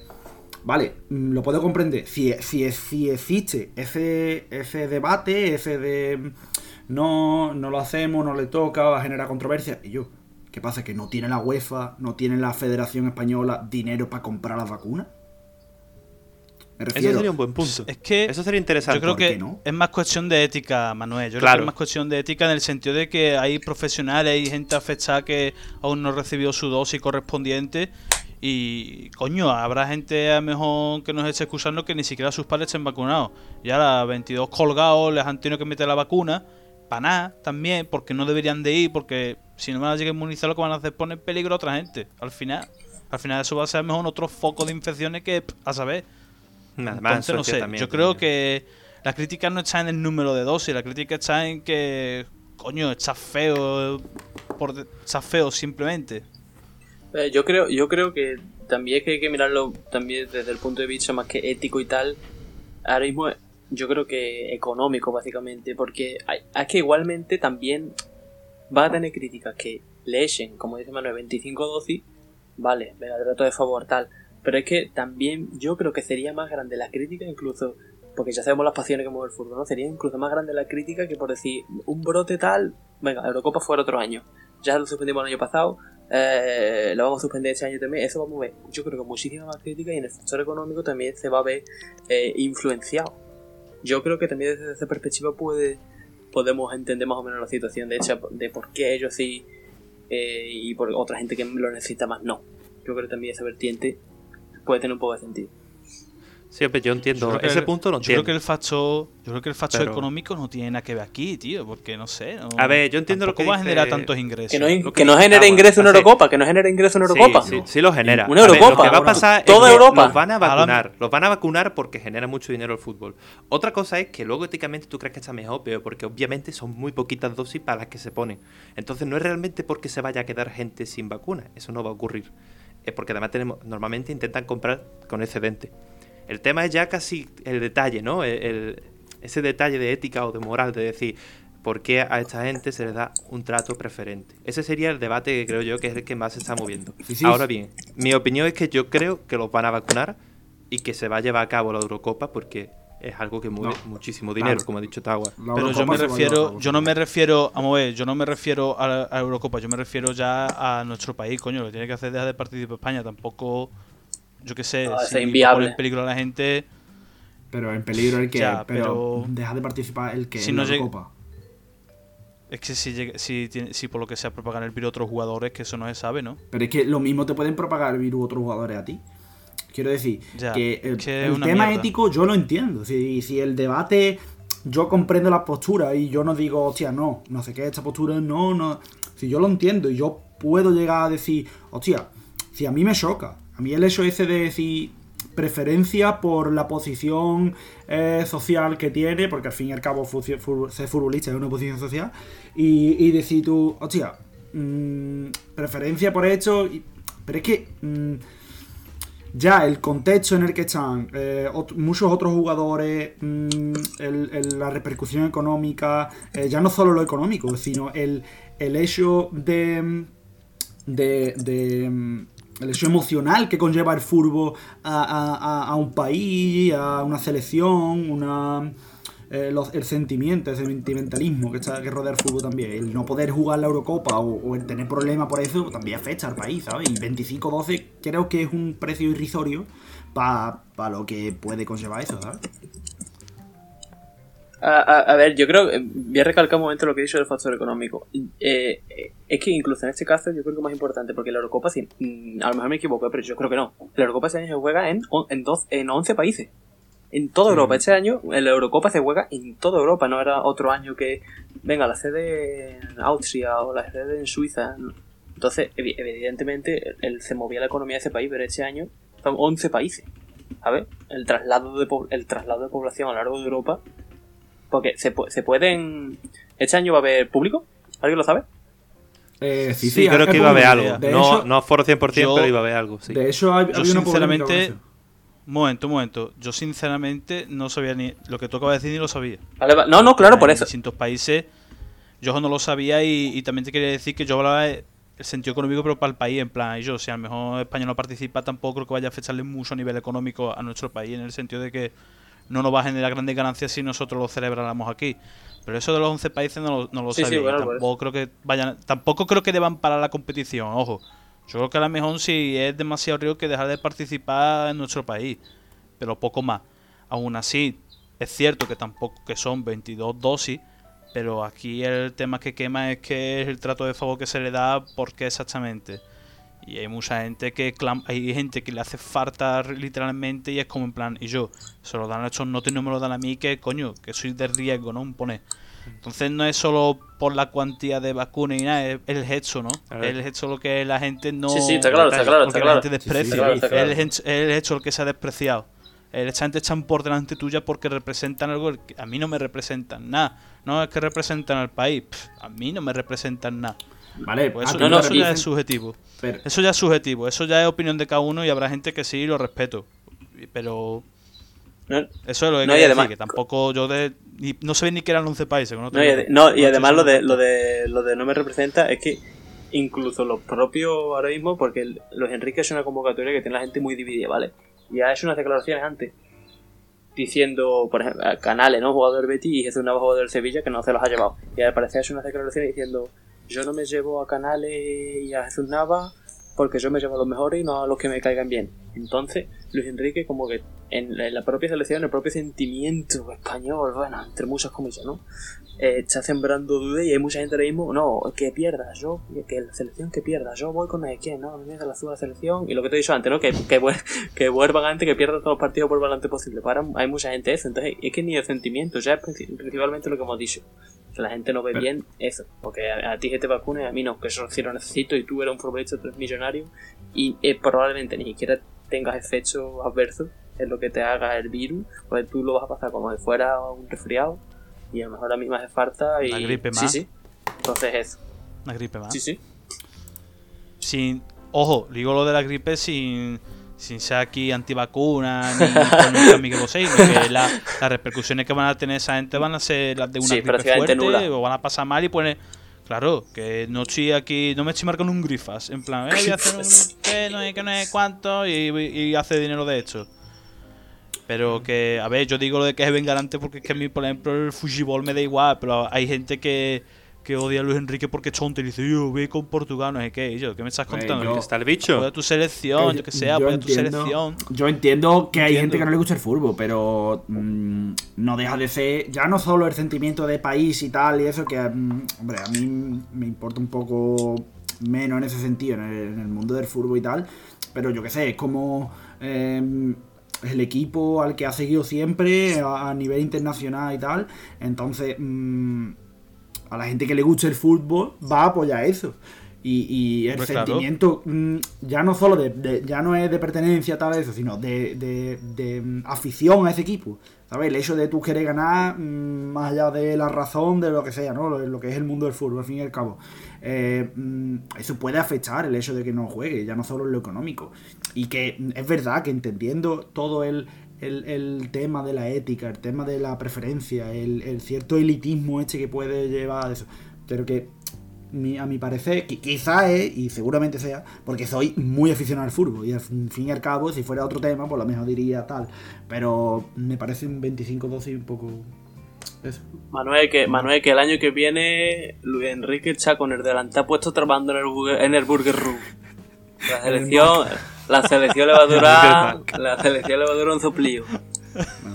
Vale, mm, lo puedo comprender. Si, si, si existe ese, ese debate, ese de mm, no, no lo hacemos, no le toca, va a generar controversia. Y yo, ¿qué pasa? ¿Que no tiene la UEFA, no tiene la Federación Española dinero para comprar las vacunas? Me Eso sería un buen punto. Es que Eso sería interesante. Yo creo ¿por qué que no? es más cuestión de ética, Manuel. Yo creo Claro. que es más cuestión de ética en el sentido de que hay profesionales, hay gente afectada que aún no recibió su dosis correspondiente. Y, coño, habrá gente a lo mejor que nos esté excusando que ni siquiera sus padres estén vacunados. Y ahora 22 colgados les han tenido que meter la vacuna. Para nada, también, porque no deberían de ir, porque si no van a llegar a inmunizar, lo que van a hacer es poner en peligro a otra gente. Al final, al final eso va a ser a lo mejor otro foco de infecciones que, a saber. Nada más, Entonces, no sé, también, yo creo también. que la crítica no está en el número de dosis, la crítica está en que, coño, está feo, por está feo simplemente. Eh, yo creo yo creo que también que hay que mirarlo también desde el punto de vista más que ético y tal. Ahora mismo yo creo que económico básicamente, porque es que igualmente también va a tener críticas que le echen, como dice Manuel, 25 dosis, vale, me la trato de favor tal, pero es que también yo creo que sería más grande la crítica incluso porque ya sabemos las pasiones que mueve el fútbol, ¿no? Sería incluso más grande la crítica que por decir un brote tal, venga, Eurocopa fuera otro año. Ya lo suspendimos el año pasado, eh, lo vamos a suspender este año también. Eso va a mover, yo creo que muchísima más crítica y en el sector económico también se va a ver eh, influenciado. Yo creo que también desde esa perspectiva puede podemos entender más o menos la situación de hecho de por qué ellos sí eh, y por otra gente que lo necesita más no. Yo creo que también esa vertiente puede tener un poco de sentido. Sí, pero yo entiendo. Yo Ese el- punto lo yo creo entiendo. que el factor, yo creo que el factor Pero- económico no tiene nada que ver aquí, tío, porque no sé. no- A ver, yo entiendo lo que va a dice- generar tantos ingresos. Que no, que que- no ah, genere bueno, ingreso una hace- Eurocopa, que no genere ingreso una Sí, Eurocopa. Sí, sí lo genera. Una A ver, Eurocopa, lo que va a ahora. pasar Toda es que Europa. los van a Ahora- vacunar. Los van a vacunar porque genera mucho dinero el fútbol. Otra cosa es que luego éticamente tú crees que está mejor o peor, porque obviamente son muy poquitas dosis para las que se ponen. Entonces no es realmente porque se vaya a quedar gente sin vacuna. Eso no va a ocurrir. Es porque además tenemos, normalmente intentan comprar con excedente. El tema es ya casi el detalle, ¿no? El- el- ese detalle de ética o de moral, de decir, ¿por qué a esta gente se le da un trato preferente? Ese sería el debate que creo yo que es el que más se está moviendo. Sí, sí. Ahora bien, mi opinión es que yo creo que los van a vacunar y que se va a llevar a cabo la Eurocopa porque es algo que mueve No. muchísimo dinero, Claro. como ha dicho Tawa. La Pero yo me refiero, yo no me refiero, a ver, yo no me refiero a, a Eurocopa, yo me refiero ya a nuestro país, coño, lo que tiene que hacer dejar de participar España, tampoco, yo qué sé, No, si es inviable. pone en peligro a la gente, Pero en peligro el que. Ya, pero, pero- deja de participar el que Si en no la llega- Eurocopa. es que si, llega- si, tiene- si por lo que sea propagan el virus a otros jugadores, que eso no se sabe, ¿no? Pero es que lo mismo te pueden propagar el virus otros jugadores a ti. Quiero decir, Ya, que el, que tema mierda. ético yo lo entiendo. Si, si el debate, yo comprendo la postura y yo no digo, hostia, no, no sé qué, esta postura, no, no. Si yo lo entiendo y yo puedo llegar a decir, hostia, si a mí me choca, a mí el hecho ese de decir preferencia por la posición eh, social que tiene, porque al fin y al cabo ser futbolista es una posición social, y, decir tú, hostia, mm, preferencia por esto, pero es que mm, ya el contexto en el que están eh, muchos otros jugadores, mm, la repercusión económica, eh, ya no solo lo económico, sino el, el hecho de, de, de, el hecho emocional que conlleva el fútbol a, a- a- un país, a una selección, una eh, los- el sentimiento, ese sentimentalismo que, está, que rodea el fútbol también. El no poder jugar la Eurocopa o, el tener problemas por eso también afecta al país, ¿sabes? Y 25-12 creo que es un precio irrisorio para lo que puede conllevar eso, ¿sabes? A, a- a ver, yo creo que voy a recalcar un momento lo que he dicho del factor económico. Eh, eh, es que incluso en este caso yo creo que es más importante, porque la Eurocopa, sí, mm, a lo mejor me equivoco, pero yo creo que no. La Eurocopa este año se juega en, en, doce- en 11 países. En toda Europa. Este año la Eurocopa se juega en toda Europa. No era otro año que, venga, la sede en Austria o la sede en Suiza. Entonces, evi- evidentemente, el, se movía la economía de ese país, pero este año son 11 países. ¿Sabes? El traslado de, el traslado de población a lo largo de Europa porque se, se pueden. ¿Este año va a haber público? ¿Alguien lo sabe? Eh, sí, Sí, sí, creo que iba a haber algo. De no, hecho, no foro 100%, yo- pero iba a haber algo, sí. de hecho hay, Yo sinceramente, momento, un momento, yo sinceramente no sabía ni lo que tú acabas de decir ni lo sabía. Vale, va- No, no, claro, por en eso. distintos países. Yo no lo sabía y, y también te quería decir que yo hablaba el sentido económico, pero para el país, en plan, y yo, si a lo mejor España no participa, tampoco creo que vaya a afectarle mucho a nivel económico a nuestro país, en el sentido de que no nos va a generar grandes ganancias si nosotros lo celebráramos aquí. Pero eso de los 11 países no lo, no lo Sí, sí, sabía. bueno, por tampoco creo que vayan, tampoco creo que deban parar la competición, ojo. Yo creo que a lo mejor si es demasiado riesgo que dejar de participar en nuestro país, pero poco más. Aún así, es cierto que tampoco que son 22 dosis, pero aquí el tema que quema es que es el trato de favor que se le da, ¿por qué exactamente? Y hay mucha gente que clam- hay gente que le hace falta literalmente y es como en plan, y yo, se lo dan a estos notes y no me lo dan a mí, que coño, que soy de riesgo, ¿no? Pone. Entonces no es solo por la cuantía de vacunas y nada, es el hecho, ¿no? Ver. El hecho lo que la gente no... Sí, sí, está claro, está claro, lo está claro. la gente Sí, sí, desprecia. está claro, está claro. Es el hecho- es el que se ha despreciado. El gente están por delante tuya porque representan algo que a mí no me representan nada. No es que representan al país, pff, a mí no me representan nada. Vale, Pues eso, no, eso ya es subjetivo. pero- Eso ya es subjetivo, eso ya es opinión de cada uno y habrá gente que sí y lo respeto. Pero No, eso es lo que No, y además- decir, que tampoco yo de, ni- no sé ni que eran 11 países. no No, y, tengo- ade- no, y no además lo de, lo de lo de no me representa es que incluso los propios ahora mismo, porque el- los Enrique es una convocatoria que tiene la gente muy dividida, ¿vale? Y ha hecho unas declaraciones antes diciendo, por ejemplo, a Canales, ¿no? Jugador Betis y Jesús Navas, jugador del Sevilla, que no se los ha llevado. Y al parecer ha hecho unas declaraciones diciendo, yo no me llevo a Canales y a Jesús Navas porque yo me llevo a los mejores y no a los que me caigan bien. Entonces, Luis Enrique como que en la- propia selección, el propio sentimiento español, bueno, entre muchas comillas, ¿no? Eh, está sembrando dudas y hay mucha gente ahora mismo, no, que pierda, yo, que la selección que pierda, yo voy con el quién, no, a me da la suya selección, y lo que te he dicho antes, ¿no? Que, que, que vuelvan que pierdan todos los partidos por antes posible. Para, hay mucha gente eso, entonces es que ni el sentimiento, ya es princi- principalmente lo que hemos dicho. La gente no ve Pero- bien eso, porque a, a ti que te vacunes, a mí no, que eso sí lo necesito y tú eres un futbolista, tú eres millonario y eh, probablemente ni siquiera tengas efectos adversos en lo que te haga el virus, pues tú lo vas a pasar como si fuera un resfriado y a lo mejor a mí me hace falta y... Una gripe Sí, más. sí. Entonces eso. Una gripe más. Sí, sí. sin ojo digo lo de la gripe sin sin ser aquí antivacuna ni Bosé, [laughs] sino que la- las repercusiones que van a tener esa gente van a ser las de una Sí, gripe fuerte nula. o van a pasar mal y poner claro que no estoy aquí no me estoy marcando un grifas en plan eh, voy a hacer un [laughs] que no sé qué no sé cuánto y, y hace dinero de hecho Pero que, a ver, yo digo lo de que se vengan antes porque es que a mí, por ejemplo, el fútbol me da igual, pero hay gente que, que odia a Luis Enrique porque tonto y dice, yo ve con Portugal, no sé qué. Y yo, ¿qué me estás contando? yo- ¿Dónde está el bicho? Apoya tu selección, yo que sé, apoya tu selección. Yo entiendo que hay Entiendo. gente que no le gusta el fútbol, pero mm, no deja de ser ya no solo el sentimiento de país y tal y eso, que mm, hombre, a mí me importa un poco menos en ese sentido, en el, en el mundo del fútbol y tal, pero yo que sé, es como eh, el equipo al que ha seguido siempre a, a nivel internacional y tal, entonces mm, a la gente que le gusta el fútbol va a apoyar eso. Y, y el claro. sentimiento mm, ya no solo de, de- ya no es de pertenencia tal eso, sino de, de- de, mm, afición a ese equipo. ¿Sabes? El hecho de tú querer ganar mm, más allá de la razón, de lo que sea, ¿no? Lo, lo que es el mundo del fútbol, al fin y al cabo. Eh, eso puede afectar el hecho de que no juegue, ya no solo en lo económico. Y que es verdad que entendiendo todo el, el, el tema de la ética, el tema de la preferencia, el, el cierto elitismo este que puede llevar a eso. Pero que mi- a mi parecer, qui- quizá es, y seguramente sea, porque soy muy aficionado al fútbol. Y al fin y al cabo, si fuera otro tema, pues lo mejor diría tal. Pero me parece un 25-12 un poco. Eso. Manuel, que, Manuel, que el año que viene Luis Enrique está con el delantal puesto trabajando en el, burger, en el Burger Room. [laughs] La selección, la selección le va a durar, la selección le va a durar un soplío.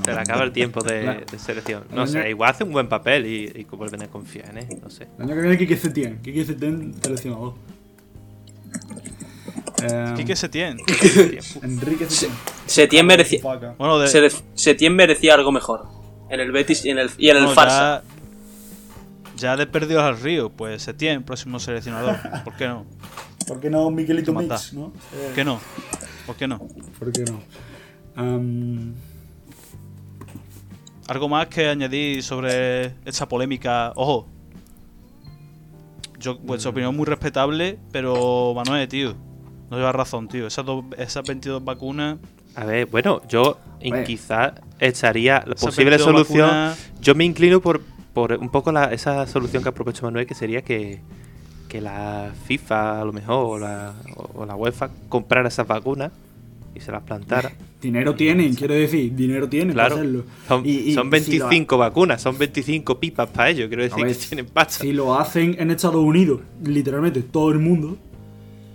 Se le acaba el tiempo de, Claro. de selección. No El sé, año- igual hace un buen papel y, y vuelven a confiar en él. No sé. El año que viene, Kike Setién. Kike Setién seleccionado. Eh, Quique Setién. [laughs] Enrique Setién. Setién merecía. Bueno, de, Se- Setién merecía algo mejor. En el Betis y en el, y en el Farsa. ya, ya de perdidos al río, pues Setién, próximo seleccionador. ¿Por qué no? ¿Por qué no Miguelito. Mix, no? Eh, ¿Por qué no? ¿Por qué no? ¿Por qué no? Algo más que añadir sobre esta polémica. Ojo. Yo, vuestra Mm. opinión es muy respetable, pero Manuel, tío. No llevas razón, tío. Esas, dos, esas 22 vacunas. A ver, bueno, yo quizás echaría la posible 22 solución. vacunas- Yo me inclino por, por un poco la, esa solución que ha propuesto Manuel, que sería que, que la FIFA, a lo mejor, o la, o la UEFA, comprara esas vacunas y se las plantara. [laughs] dinero tienen, quiero decir, dinero tienen Claro, para hacerlo. son, Y- y son si 25 vacunas, son 25 pipas para ellos, quiero decir que tienen pasta. Si lo hacen en Estados Unidos, literalmente todo el mundo,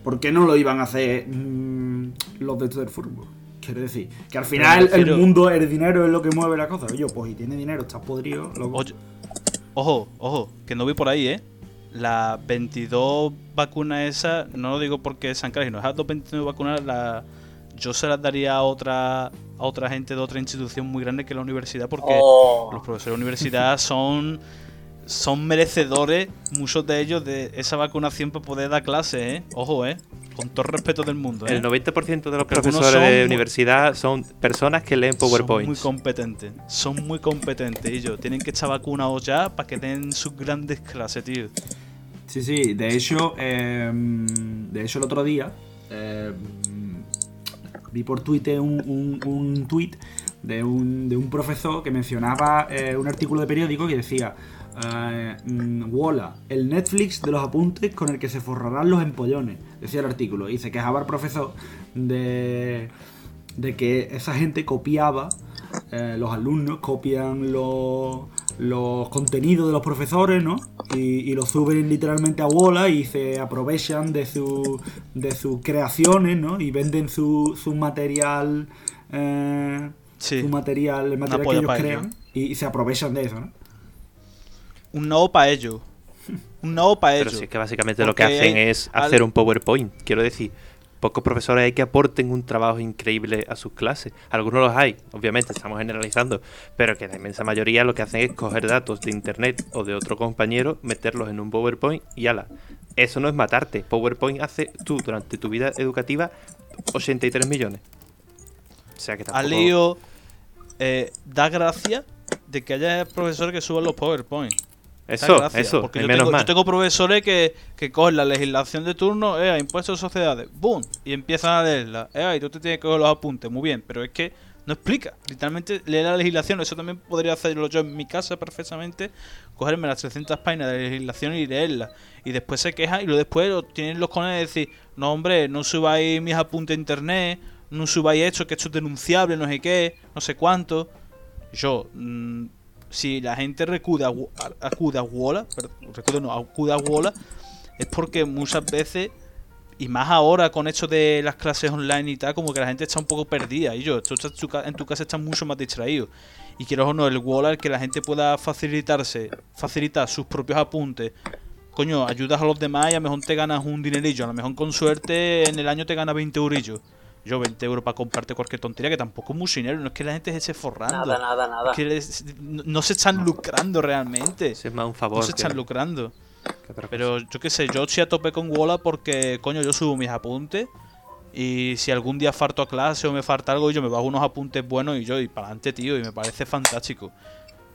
¿por qué no lo iban a hacer mm, los de esto del fútbol? Quiero decir, que al final el mundo, el dinero es lo que mueve la cosa. Oye, pues si tiene dinero, estás podrido. loco. Oye, ojo, ojo, que no voy por ahí, ¿eh? Las 22 vacunas esas, no lo digo porque sean caras, sino esas dos 22 vacunas la, yo se las daría a otra, a otra gente de otra institución muy grande que la universidad porque Oh. los profesores de la universidad son, son merecedores, muchos de ellos, de esa vacunación para poder dar clases, ¿eh? Ojo, ¿eh? Con todo el respeto del mundo, ¿eh? El 90% de los profesores de universidad son personas que leen Son muy PowerPoint. competentes, son muy competentes y ellos tienen que estar vacunados ya para que den sus grandes clases, tío. Sí, sí, de hecho, eh, de hecho el otro día eh, vi por Twitter un, un, tweet de un, de un profesor que mencionaba eh, un artículo de periódico que decía Wola, el Netflix de los apuntes con el que se forrarán los empollones, decía el artículo, y se quejaba el profesor de, de que esa gente copiaba, eh, los alumnos copian los, los contenidos de los profesores, ¿no? Y, y los suben literalmente a Wola y se aprovechan de, su, de sus creaciones, ¿no? Y venden su, su material, eh, Sí. su material, el material que ellos crean, y, y se aprovechan de eso, ¿no? Un no para ellos. Un no para Pero ellos. si es que básicamente lo que hacen es al- hacer un PowerPoint. Quiero decir, pocos profesores hay que aporten un trabajo increíble a sus clases. Algunos los hay, obviamente, estamos generalizando, pero que la inmensa mayoría lo que hacen es coger datos de internet o de otro compañero, meterlos en un PowerPoint y ala. Eso no es matarte. PowerPoint hace tú durante tu vida educativa 83 millones. O sea que tampoco... lío, eh, da gracia de que haya profesores que suban los PowerPoint. Eso, gracia, eso, Porque yo menos tengo, mal. yo tengo profesores que, que cogen la legislación de turno, eh, impuestos de sociedades, ¡boom! Y empiezan a leerla. Eh, y tú te tienes que coger los apuntes, muy bien, pero es que no explica. Literalmente lee la legislación, eso también podría hacerlo yo en mi casa perfectamente, cogerme las 300 páginas de legislación y leerlas. Y después se queja y luego después lo tienen los cones de decir, no hombre, no subáis mis apuntes a internet, no subáis esto, que esto es denunciable, no sé qué, no sé cuánto. Yo, mm, si la gente recude a, Wo- a- Wola, recude no, acude a Wola, es porque muchas veces, y más ahora con esto de las clases online y tal, como que la gente está un poco perdida. Y yo, tú estás en tu ca- en tu casa estás mucho más distraído. Y quiero o no, el Wola, el que la gente pueda facilitarse, facilitar sus propios apuntes. Coño, ayudas a los demás y a lo mejor te ganas un dinerillo. A lo mejor con suerte en el año te ganas 20 eurillos. Yo 20 euros para comprarte cualquier tontería, que tampoco es mucho dinero. No es que la gente se esté forrando. Nada, nada, nada. Es que les- no, no se están lucrando realmente. Es más un favor. No se están lucrando. que. Pero yo qué sé, yo estoy a tope con Wola porque, coño, yo subo mis apuntes. Y si algún día falto a clase o me falta algo, yo me bajo unos apuntes buenos y yo, y para adelante, tío. Y me parece fantástico.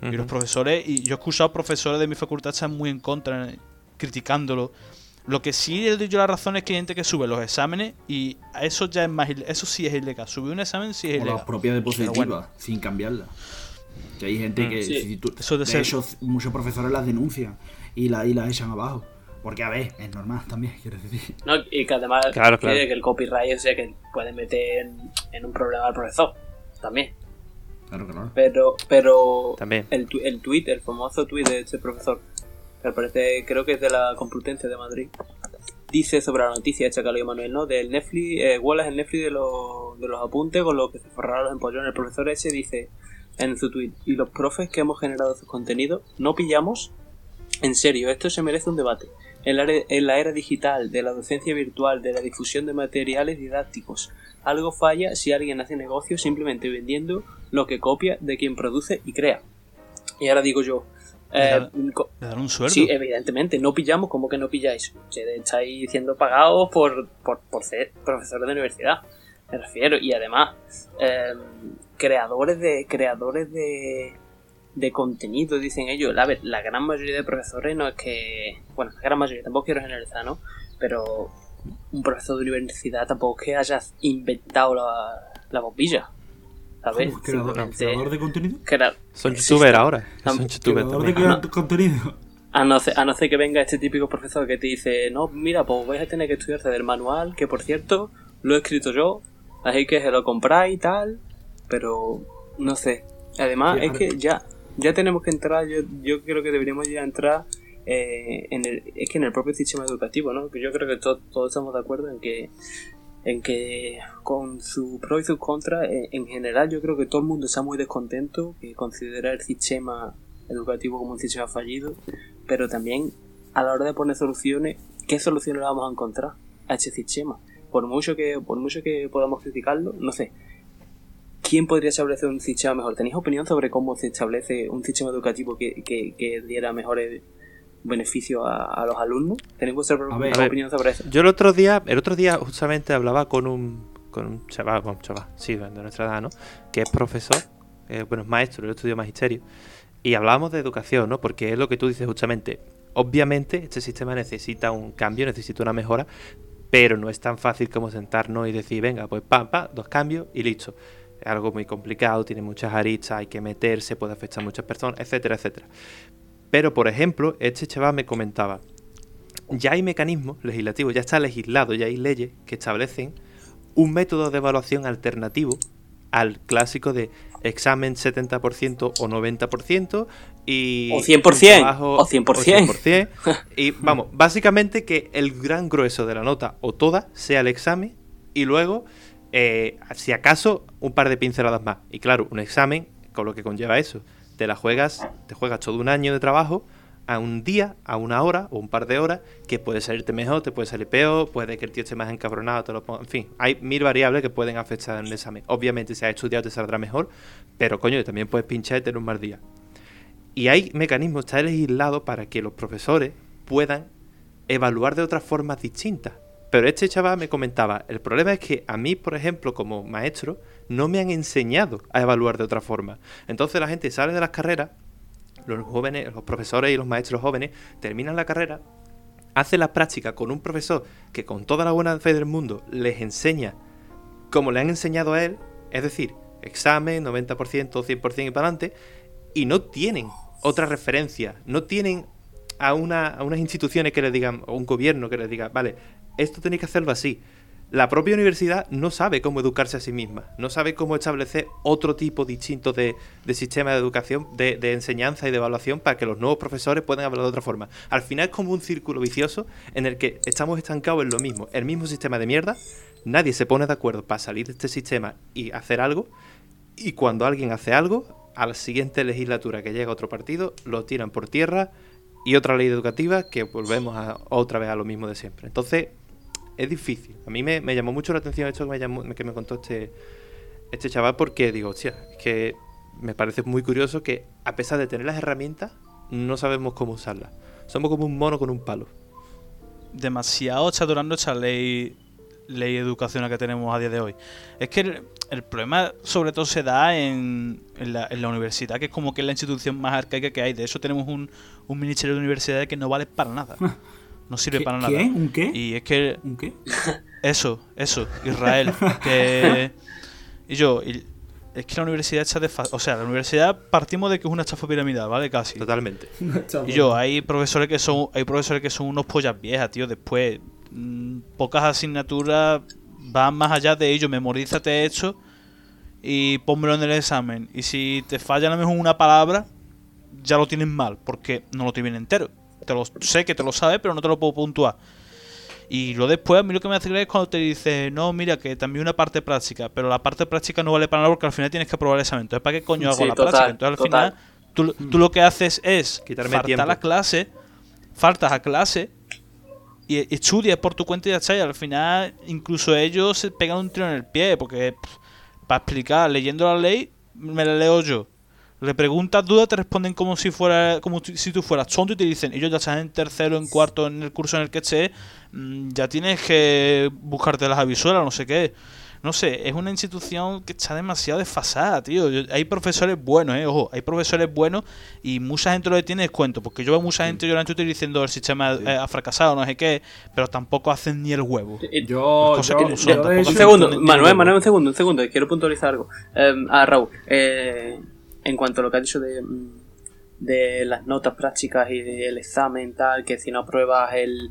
Y los profesores, y yo he escuchado profesores de mi facultad están muy en contra, criticándolo. Lo que sí le doy yo la razón es que hay gente que sube los exámenes y eso ya es más eso sí es ilegal. Subir un examen sí es O la ilegal. propia diapositiva, bueno. sin cambiarla. Que hay gente Mm. que. Sí. si tú- Eso de de ser- hecho, muchos profesores las denuncian y la, y las echan abajo. Porque, a ver, es normal también, [laughs] quiero decir. No, y que además Claro, claro. que, el copyright o sea que puede meter en, en un problema al profesor también Claro, claro. pero pero También. el, tu- el tweet el famoso tweet de este profesor al parecer creo que es de la Complutense de Madrid dice sobre la noticia hecha que Manuel no del Netflix eh, Wallace el Netflix de los de los apuntes con lo que se forraron los empollones el profesor ese dice en su tweet y los profes que hemos generado sus contenidos no pillamos en serio, esto se merece un debate. En la, en la era digital, de la docencia virtual, de la difusión de materiales didácticos, algo falla si alguien hace negocio simplemente vendiendo lo que copia de quien produce y crea. Y ahora digo yo, eh, co- Le dan un sueldo. sí, evidentemente, no pillamos, como que no pilláis? Estáis siendo pagados por, por, por ser profesores de universidad, me refiero. Y además, eh, creadores de creadores de, de contenido, dicen ellos. La gran mayoría de profesores no es que. Bueno, la gran mayoría, tampoco quiero generalizar, ¿no? Pero un profesor de universidad tampoco es que hayas inventado la, la bombilla. ¿Sabes? ¿Creador, de contenido? crea- Son youtubers ahora. Tam- Son youtubers Creador de contenido. A no, ser, a no ser que venga este típico profesor que te dice, no, mira, pues vais a tener que estudiarse del manual, que por cierto, lo he escrito yo, así que se lo compráis y tal, pero no sé. Además, Sí, es que ya, ya tenemos que entrar, yo, yo creo que deberíamos ya entrar eh, en el, es que en el propio sistema educativo, ¿no? Que yo creo que to- todos estamos de acuerdo en que en que con su pro y sus contras, eh, en general yo creo que todo el mundo está muy descontento, que considera el sistema educativo como un sistema fallido, pero también a la hora de poner soluciones, ¿qué soluciones vamos a encontrar a este sistema? Por mucho que, por mucho que podamos criticarlo, no sé. ¿Quién podría establecer un sistema mejor? ¿Tenéis opinión sobre cómo se establece un sistema educativo que, que, que diera mejores beneficios a, a los alumnos? ¿Tenéis vuestra A ver. opinión sobre eso? Yo el otro día, el otro día justamente hablaba con un, con un chaval, bueno, chaval, sí, de nuestra edad, ¿no? Que es profesor, eh, bueno, es maestro, yo estudio magisterio. Y hablábamos de educación, ¿no? Porque es lo que tú dices justamente. Obviamente, este sistema necesita un cambio, necesita una mejora, pero no es tan fácil como sentarnos y decir, venga, pues pam, pam, dos cambios y listo. Es algo muy complicado, tiene muchas aristas, hay que meterse, puede afectar a muchas personas, etcétera, etcétera. Pero, por ejemplo, este chaval me comentaba, ya hay mecanismos legislativos, ya está legislado, ya hay leyes que establecen un método de evaluación alternativo al clásico de examen 70% o 90% y O 100%, un trabajo- o 100%. o 100%. y vamos, básicamente que el gran grueso de la nota o toda sea el examen y luego, eh, si acaso, un par de pinceladas más. Y claro, un examen con lo que conlleva eso. Te la juegas, te juegas todo un año de trabajo a un día, a una hora o un par de horas, que puede salirte mejor, te puede salir peor, puede que el tío esté más encabronado, te lo ponga, en fin, hay mil variables que pueden afectar en el examen. Obviamente, si has estudiado te saldrá mejor, pero coño, también puedes pinchar y tener un mal día. Y hay mecanismos, está legislado para que los profesores puedan evaluar de otras formas distintas. Pero este chaval me comentaba, el problema es que a mí, por ejemplo, como maestro, no me han enseñado a evaluar de otra forma. Entonces la gente sale de las carreras, los jóvenes, los profesores y los maestros jóvenes terminan la carrera, hacen las prácticas con un profesor que con toda la buena fe del mundo les enseña como le han enseñado a él, es decir, examen, 90%, 100% y para adelante, y no tienen otra referencia, no tienen a, una, a unas instituciones que les digan, o un gobierno que les diga, vale, esto tenéis que hacerlo así. la propia universidad no sabe cómo educarse a sí misma, no sabe cómo establecer otro tipo distinto de, de sistema de educación, de, de enseñanza y de evaluación para que los nuevos profesores puedan hablar de otra forma. Al final es como un círculo vicioso en el que estamos estancados en lo mismo, el mismo sistema de mierda, nadie se pone de acuerdo para salir de este sistema y hacer algo, y cuando alguien hace algo, a la siguiente legislatura que llega otro partido, lo tiran por tierra y otra ley educativa que volvemos a, otra vez a lo mismo de siempre. Entonces, es difícil. A mí me, me llamó mucho la atención esto que me, llamó- que me contó este, este chaval porque digo, hostia, es que me parece muy curioso que a pesar de tener las herramientas, no sabemos cómo usarlas. Somos como un mono con un palo. demasiado chaturando esta ley ley educacional que tenemos a día de hoy. Es que el, el problema sobre todo se da en, en, la, en la universidad, que es como que es la institución más arcaica que hay. De eso tenemos un, un ministerio de universidades que no vale para nada. [laughs] No sirve ¿Qué- para nada. qué? ¿Un qué? Y es que ¿Un qué? [laughs] eso, eso, Israel. [laughs] que y yo, y- es que la universidad está de O sea, la universidad partimos de que es una estafa piramidal, ¿vale? Casi. Totalmente. [laughs] Y yo, hay profesores que son hay profesores que son unos pollas viejas, tío. Después, mm, pocas asignaturas van más allá de ello. Memorízate esto y pónmelo en el examen. Y si te falla a lo mejor una palabra, ya lo tienes mal, porque no lo tienes entero. Te lo sé que te lo sabes, pero no te lo puedo puntuar. Y lo después, a mí lo que me hace creer es cuando te dice, no, mira, que también una parte práctica, pero la parte práctica no vale para nada porque al final tienes que aprobar el examen. Entonces, ¿para qué coño hago Sí, la total, práctica? Entonces, al total. final, tú, tú lo que haces es Quitarme faltar tiempo. a clase, faltas a clase y y estudias por tu cuenta y ya está. Y al final, incluso ellos se pegan un tiro en el pie, porque pff, para explicar, leyendo la ley, me la leo yo. Le preguntas dudas, te responden como si fuera como si tú fueras tonto y te dicen, ellos ya están en tercero, en cuarto, en el curso en el que estés, mm, ya tienes que buscarte las avisuelas, no sé qué. No sé, es una institución que está demasiado desfasada, tío. Yo- hay profesores buenos, eh, ojo, hay profesores buenos y mucha gente lo tiene descuento, porque yo veo mucha gente llorando Twitter diciendo el sistema eh, ha fracasado, no sé qué, pero tampoco hacen ni el huevo. Yo, que no son, yo Un segundo, no Manuel. Manuel, un segundo, un segundo, quiero puntualizar algo. Eh, ah, Raúl, eh, en cuanto a lo que has dicho de, mm, de las notas prácticas y del examen, tal, que si no apruebas el,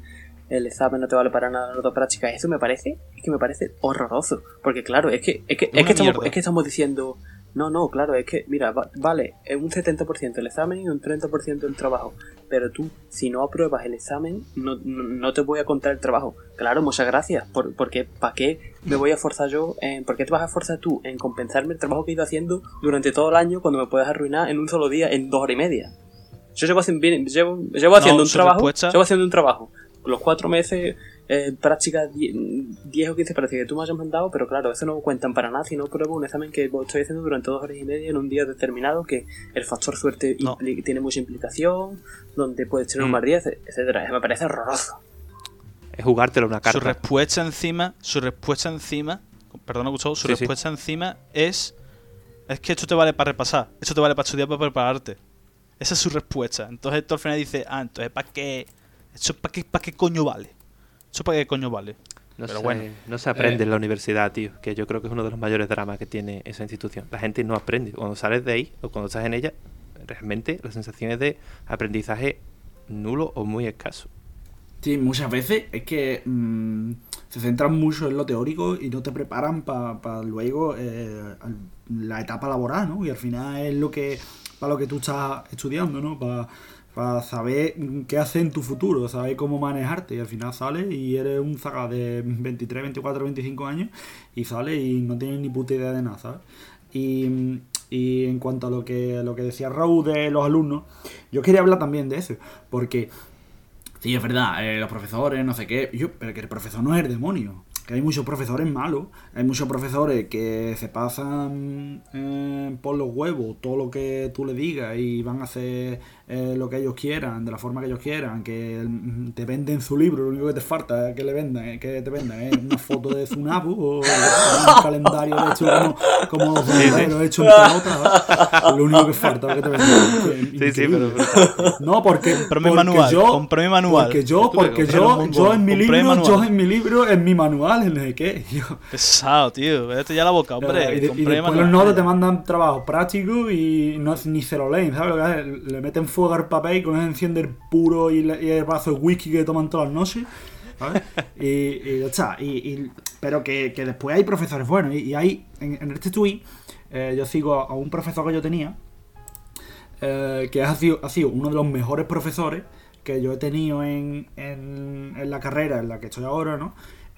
el examen no te vale para nada la nota práctica, eso me parece, es que me parece horroroso. Porque claro, es que, es que, es que, estamos, es que estamos diciendo, no, no, claro, es que, mira, va- vale, un 70% el examen y un 30% el trabajo. Pero tú, si no apruebas el examen, no, no, no te voy a contar el trabajo. Claro, muchas gracias. Por, porque, ¿para qué me voy a forzar yo? En, ¿Por qué te vas a forzar tú en compensarme el trabajo que he ido haciendo durante todo el año cuando me puedes arruinar en un solo día, en dos horas y media? Yo llevo, haciendo- bien- llevo, llevo haciendo un trabajo. respuesta- Llevo haciendo un trabajo. Los cuatro meses, eh, prácticas 10 o 15 parece que tú me hayas mandado, pero claro, eso no cuentan para nada si no pruebo un examen que estoy haciendo durante dos horas y media en un día determinado, que el factor suerte No. tiene mucha implicación, donde puedes tener un Mm. más 10, etcétera. Me parece horroroso. Es jugártelo una Su carta. respuesta encima, su respuesta encima, perdona Gustavo, su Sí, sí. respuesta encima es es que esto te vale para repasar, esto te vale para estudiar para prepararte. Esa es su respuesta. Entonces esto al final dice, ah, entonces ¿para qué? ¿Eso para qué, para qué coño vale? ¿Eso para qué coño vale? No, Pero se, bueno. no se aprende Eh. en la universidad, tío, que yo creo que es uno de los mayores dramas que tiene esa institución. La gente no aprende. Cuando sales de ahí o cuando estás en ella, realmente la sensación es de aprendizaje nulo o muy escaso. Sí, muchas veces es que mm, se centran mucho en lo teórico y no te preparan para luego eh, la etapa laboral, ¿no? Y al final es lo que para lo que tú estás estudiando, ¿no? Para saber mm, qué hacer en tu futuro, saber cómo manejarte. Y al final sales y eres un zaga de 23, 24, 25 años y sales y no tienes ni puta idea de nada, ¿sabes? Y, y en cuanto a lo que, lo que decía Raúl de los alumnos, yo quería hablar también de eso, porque Sí, es verdad, eh, los profesores, no sé qué. Yo, pero que el profesor no es el demonio. Que hay muchos profesores malos. Hay muchos profesores que se pasan eh, por los huevos todo lo que tú le digas y van a hacer eh, lo que ellos quieran, de la forma que ellos quieran. Que mm, te venden su libro, lo único que te falta es que le vendan, que te vendan es una foto de Zunabu o un calendario hecho como, como los bomberos hechos en pelota. Lo único que falta es que te vendan. Que Sí, sí, pero- No, porque. Porque manual, yo- compré mi manual. Porque yo, porque yo, yo en mi libro, yo en mi libro, en mi manual, en el que. Yo, Pesado, tío. Vete ya la boca, hombre. y, de- y después los nodos te mandan trabajos prácticos y no, ni se lo leen, ¿sabes lo que es? Le meten fuego al papel y con eso enciende el puro y, le- y el vaso de whisky que toman todas las noches. ¿sabes? [laughs] Y, y ya está. Y, pero que, que después hay profesores buenos. Y, y hay, en, en este tweet, eh, yo sigo a, a un profesor que yo tenía, eh, que ha sido, ha sido uno de los mejores profesores que yo he tenido en, en, en la carrera en la que estoy ahora, ¿no?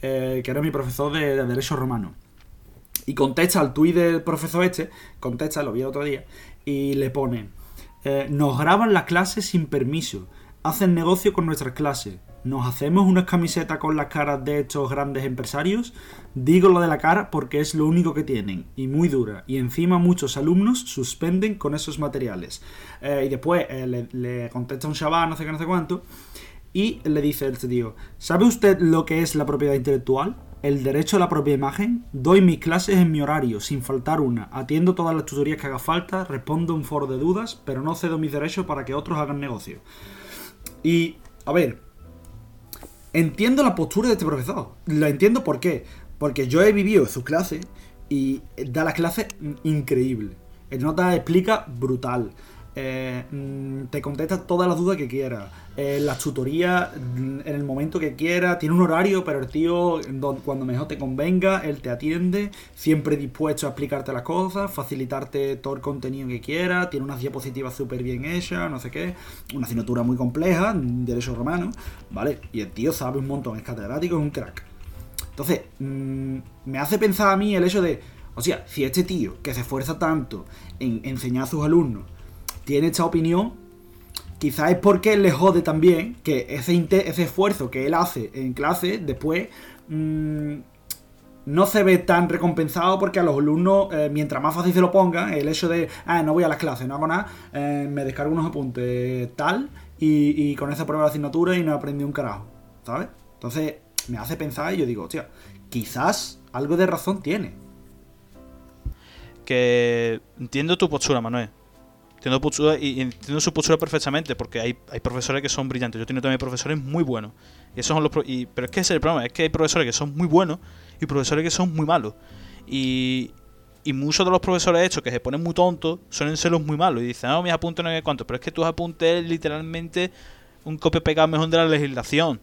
Eh, que era mi profesor de, de Derecho Romano. Y contesta al tuit del profesor este, contesta, lo vi el otro día, y le pone, eh, nos graban las clases sin permiso, hacen negocio con nuestras clases, nos hacemos unas camisetas con las caras de estos grandes empresarios, digo lo de la cara porque es lo único que tienen, y muy dura, y encima muchos alumnos suspenden con esos materiales. Eh, y después le, le contesta un chaval, no sé qué, no sé cuánto, y le dice este tío, ¿sabe usted lo que es la propiedad intelectual? El derecho a la propia imagen. Doy mis clases en mi horario, sin faltar una. Atiendo todas las tutorías que haga falta, respondo un foro de dudas, pero no cedo mis derechos para que otros hagan negocio. Y, a ver, entiendo la postura de este profesor. La entiendo por qué. Porque yo he vivido su clase y da la clase increíble. El nota explica brutal. Eh, mm, te contesta todas las dudas que quieras. Eh, las tutorías mm, en el momento que quiera. Tiene un horario, pero el tío, cuando mejor te convenga, él te atiende. Siempre dispuesto a explicarte las cosas, facilitarte todo el contenido que quiera. Tiene unas diapositivas súper bien hechas, no sé qué. Una asignatura muy compleja, derecho romano. ¿Vale? Y el tío sabe un montón, es catedrático, es un crack. Entonces, mm, me hace pensar a mí el hecho de, o sea, si este tío que se esfuerza tanto en enseñar a sus alumnos tiene esta opinión, quizás es porque le jode también que ese, esfuerzo que él hace en clase después mm, no se ve tan recompensado porque a los alumnos, eh, mientras más fácil se lo pongan, el hecho de, ah, no voy a las clases, no hago nada, eh, me descargo unos apuntes tal y, y con esa prueba de asignatura y no aprendí un carajo, ¿sabes? Entonces me hace pensar y yo digo, hostia, quizás algo de razón tiene. que entiendo tu postura, Manuel. Entiendo, y entiendo su postura perfectamente, porque hay, hay profesores que son brillantes. Yo he tenido también profesores muy buenos. Y esos son los y, pero es que ese es el problema, es que hay profesores que son muy buenos y profesores que son muy malos. Y, y muchos de los profesores hechos que se ponen muy tontos suelen ser los muy malos. Y dicen, no, mis apuntes no sé cuánto. Pero es que tus apuntes es literalmente un copia pegado mejor de la legislación.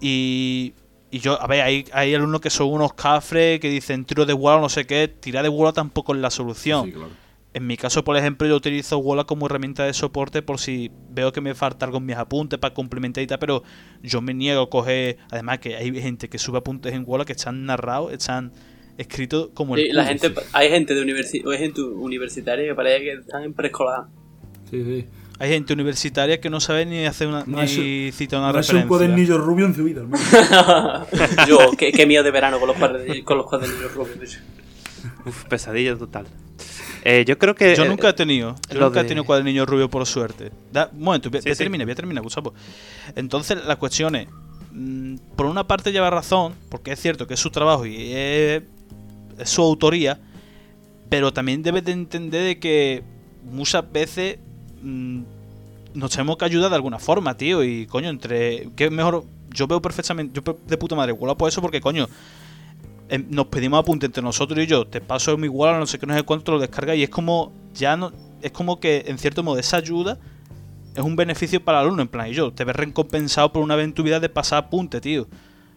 Y, y yo, a ver, hay, hay alumnos que son unos cafres que dicen tiro de bola no sé qué. Tirar de bola tampoco es la solución. En mi caso, por ejemplo, yo utilizo Wola como herramienta de soporte por si veo que me falta algo en mis apuntes para complementar y tal, pero yo me niego a coger. Además, que hay gente que sube apuntes en Wola que están narrados, están escritos como el. Sí, la gente, hay gente de universi hay gente universitaria que parece que están en preescolar. Sí, sí. Hay gente universitaria que no sabe ni hacer una. No ni citar una No es un referencia. cuadernillo rubio en su vida, hermano. [laughs] Yo, qué, qué miedo de verano con los, cuadernillos- con los cuadernillos rubios. Uf, pesadilla total. Eh, yo creo que. Yo eh, nunca he tenido. Yo nunca he tenido cuadernillo rubio por suerte. Da, un momento, voy, Sí, voy a sí. terminar, voy a terminar, Gustavo. Entonces, la cuestión es. mm, Por una parte lleva razón, porque es cierto que es su trabajo y es, es su autoría, pero también debes de entender de que muchas veces mm, nos tenemos que ayudar de alguna forma, tío. Y coño, entre. que mejor? Yo veo perfectamente. Yo de puta madre, por eso, porque coño. Em, nos pedimos apunte entre nosotros y yo. Te paso mi Walla, no sé qué, no sé cuánto, lo descarga y es como. Ya no. Es como que en cierto modo esa ayuda es un beneficio para el alumno. En plan, y yo te ves recompensado por una vez en tu vida de pasar apunte, tío.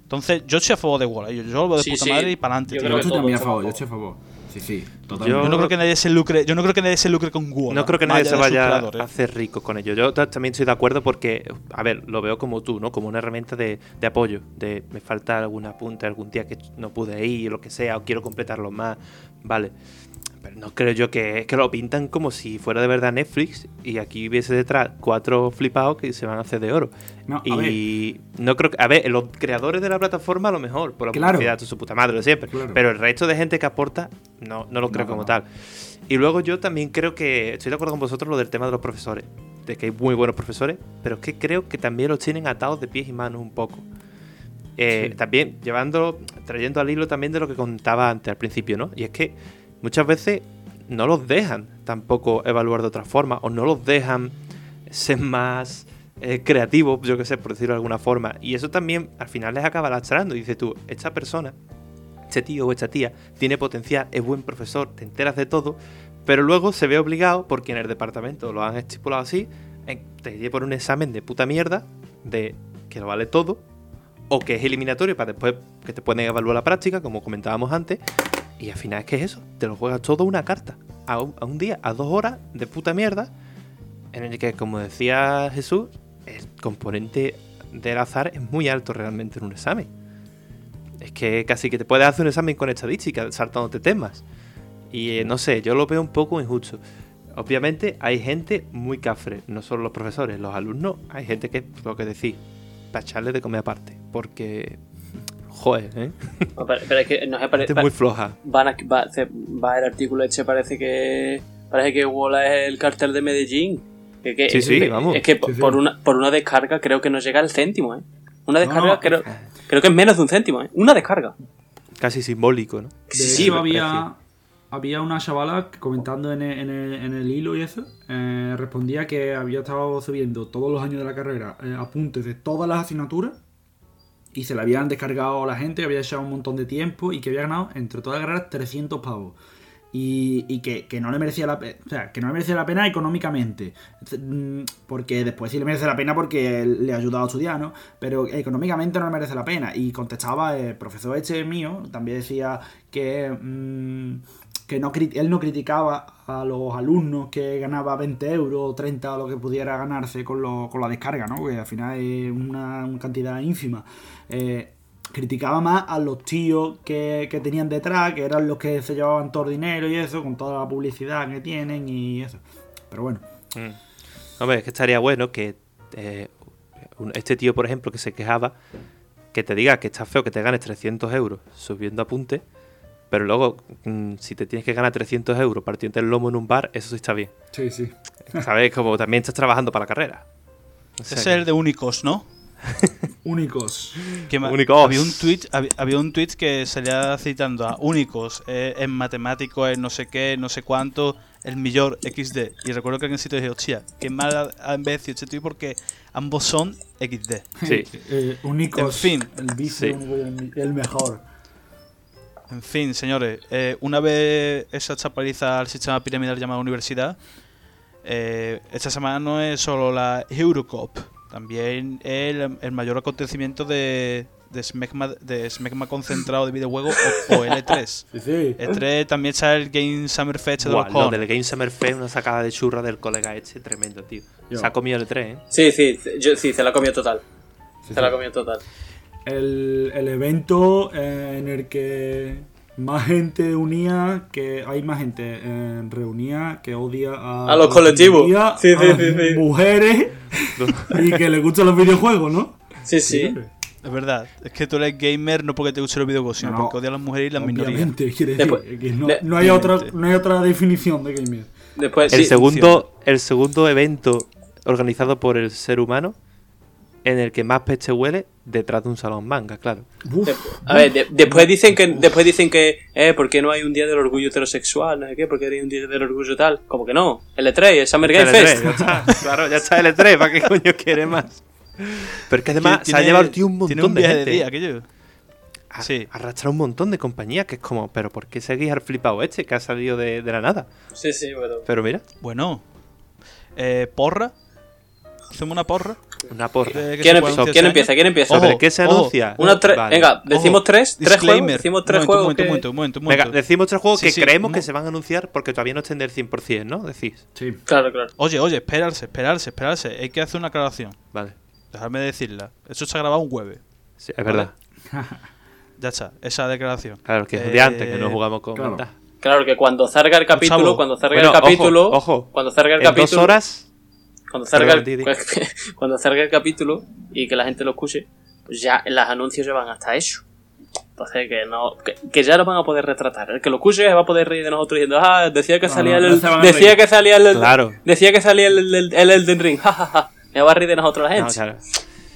Entonces, yo estoy a favor de Walla. Yo, yo lo veo de Sí, puta sí. madre y para adelante, Yo tío. Yo también a favor, yo estoy a favor. Sí, sí, Yo- totalmente. Yo no creo que nadie se lucre, yo no creo que nadie se lucre con Walla. No creo que nadie se vaya creadores. a hacer rico con ello. Yo ta- también estoy de acuerdo porque, a ver, lo veo como tú, ¿no? Como una herramienta de, de apoyo. De me falta algún apunte algún día que no pude ir o lo que sea, o quiero completarlo más. Vale. Pero no creo yo que, que lo pintan como si fuera de verdad Netflix y aquí hubiese detrás cuatro flipados que se van a hacer de oro. No, y no creo que. A ver, los creadores de la plataforma a lo mejor, por la Claro. publicidad, su puta madre, siempre. Claro. Pero el resto de gente que aporta, no, no lo creo No, como no. tal. Y luego yo también creo que. Estoy de acuerdo con vosotros lo del tema de los profesores. De que hay muy buenos profesores, pero es que creo que también los tienen atados de pies y manos un poco. Eh, Sí. También llevando, trayendo al hilo también de lo que contaba antes al principio, ¿no? Y es que muchas veces no los dejan tampoco evaluar de otra forma, o no los dejan ser más eh, creativos, yo que sé, por decirlo de alguna forma. Y eso también al final les acaba lastrando. Dices tú, esta persona, este tío o esta tía, tiene potencial, es buen profesor, te enteras de todo, pero luego se ve obligado, porque en el departamento lo han estipulado así, te lleve por un examen de puta mierda, de que lo vale todo, o que es eliminatorio para después que te pueden evaluar la práctica, como comentábamos antes. Y al final es que es eso, te lo juegas todo una carta, a un, día, a dos horas de puta mierda, en el que, como decía Jesús, el componente del azar es muy alto realmente en un examen. Es que casi que te puedes hacer un examen con estadística, saltándote temas. Y eh, no sé, yo lo veo un poco injusto. Obviamente hay gente muy cafre, no solo los profesores, los alumnos, hay gente que, lo que decís, para echarle de comer aparte. Porque, joder, ¿eh? No, Pero, pero es que no se parece. muy floja. Van a, va, se- va el artículo este, parece que. Parece que Wola es el cartel de Medellín. Que- que- Sí, sí, es, vamos. Es que por, Sí, sí. por una, por una descarga creo que no llega al céntimo, ¿eh? Una descarga no. creo, creo que es menos de un céntimo, ¿eh? Una descarga. Casi simbólico, ¿no? Sí, había, había una chavala comentando en el, en el- en el hilo y eso, eh, respondía que había estado subiendo todos los años de la carrera eh, apuntes de todas las asignaturas y se le habían descargado a la gente, había echado un montón de tiempo y que había ganado entre todas las carreras 300 pavos. Y, y que, que no le merecía la pena, o sea, que no le merecía la pena económicamente. Mm, Porque después sí le merece la pena porque le ha ayudado a estudiar, ¿no? Pero económicamente no le merece la pena. Y contestaba el profesor este mío, también decía que, mm, que no, él no criticaba a los alumnos que ganaba 20 euros o 30 o lo que pudiera ganarse con, lo- con la descarga, ¿no? Que al final es una cantidad ínfima. Eh, criticaba más a los tíos que, que tenían detrás, que eran los que se llevaban todo el dinero y eso, con toda la publicidad que tienen y eso. Pero bueno, Hombre, es que estaría bueno que eh, un- este tío, por ejemplo, que se quejaba, que te diga que está feo que te ganes 300 euros subiendo apunte, pero luego, mm, si te tienes que ganar 300 euros partiendo el lomo en un bar, eso sí está bien. sí, sí. ¿Sabes? Como también estás trabajando para la carrera. O Ese sea es que- el de Únicos, ¿no? [laughs] Únicos. Únicos. Había un tweet, había, había un tweet que salía citando a Únicos eh, en matemático, en no sé qué, no sé cuánto, el mejor XD. Y recuerdo que en el sitio dije, hostia, qué mal ha envejecido este tweet porque ambos son XD. Sí. [laughs] Eh, únicos. En fin. El Sí. el, el mejor. En fin, señores, eh, una vez esa chapaliza al sistema piramidal llamado universidad, eh, esta semana no es solo la Eurocop, también el, el mayor acontecimiento de, de, smegma, de smegma concentrado de videojuegos o, o L3. [laughs] Sí, sí. E3 también está el Game Summer Fest de Buah, los lo cojones. del Game Summer Fest, una sacada de churra del colega este, tremendo, tío. Yo. Se ha comido el 3, ¿eh? Sí, sí, yo, sí, se la comió total. Sí, Se la sí. comió total. El, el evento eh, en el que más gente unía, que hay más gente eh, reunía que odia a, A los colectivos. minoría, Sí, sí, a sí, sí. mujeres [laughs] y que les gustan los videojuegos, ¿no? Sí, sí. Es verdad, es que tú eres gamer no porque te gusten los videojuegos, sino No, no. porque odias a las mujeres y las minorías. Obviamente, quiere decir Después- que no, no hay otra, no hay otra definición de gamer. Después, El sí, segundo, el segundo evento organizado por el ser humano en el que más peste huele detrás de un salón manga, claro. Uf, a ver, de- después dicen que después dicen que eh, ¿por qué no hay un día del orgullo heterosexual? No sé qué, ¿por qué hay un día del orgullo tal? Como que no, el E3, el Summer Game El Fest. E3, ya está. Claro, ya está el E3, ¿para qué coño quiere más? Pero es que además se ha llevado el tío un tiene montón un de gente. de día, aquello. a- Sí. Arrastra un montón de compañías que es como, pero ¿por qué seguís al flipado este que ha salido de, de la nada? Sí, sí, pero Pero mira, Bueno, eh, porra. Hacemos una porra. Una porra. que ¿Quién, se puede empie- anunciar ¿quién este empieza? ¿Quién empieza? Ojo, ¿Sobre qué se ojo. anuncia? Una tres, Vale. venga, decimos Ojo, tres, tres juegos, decimos tres juegos momento, que- momento, Venga, decimos tres juegos Sí, que sí, creemos que se van a anunciar porque todavía no estén del 100%, ¿no? Decís. sí. Claro, claro. Oye, oye, esperarse, esperarse, esperarse. Hay que hacer una aclaración. Vale. Dejadme decirla. Eso se ha grabado un jueves. Sí, es verdad. [laughs] Ya está, esa declaración. Claro, que es Eh, de antes, que no jugamos con claro. Claro que cuando salga el capítulo, Chavo. cuando salga Bueno, el capítulo, ojo, ojo. cuando salga el En dos capítulo, horas, cuando salga el, Perdón, [laughs] cuando salga el capítulo y que la gente lo escuche, pues ya los anuncios ya van hasta eso. Entonces que no, que, que ya lo van a poder retratar. El que lo escuche se va a poder reír de nosotros diciendo, ah, decía que No, salía no, el, no decía que salía el, Claro. decía que salía el, el, el Elden Ring. [laughs] Me va a reír de nosotros la no, gente. claro.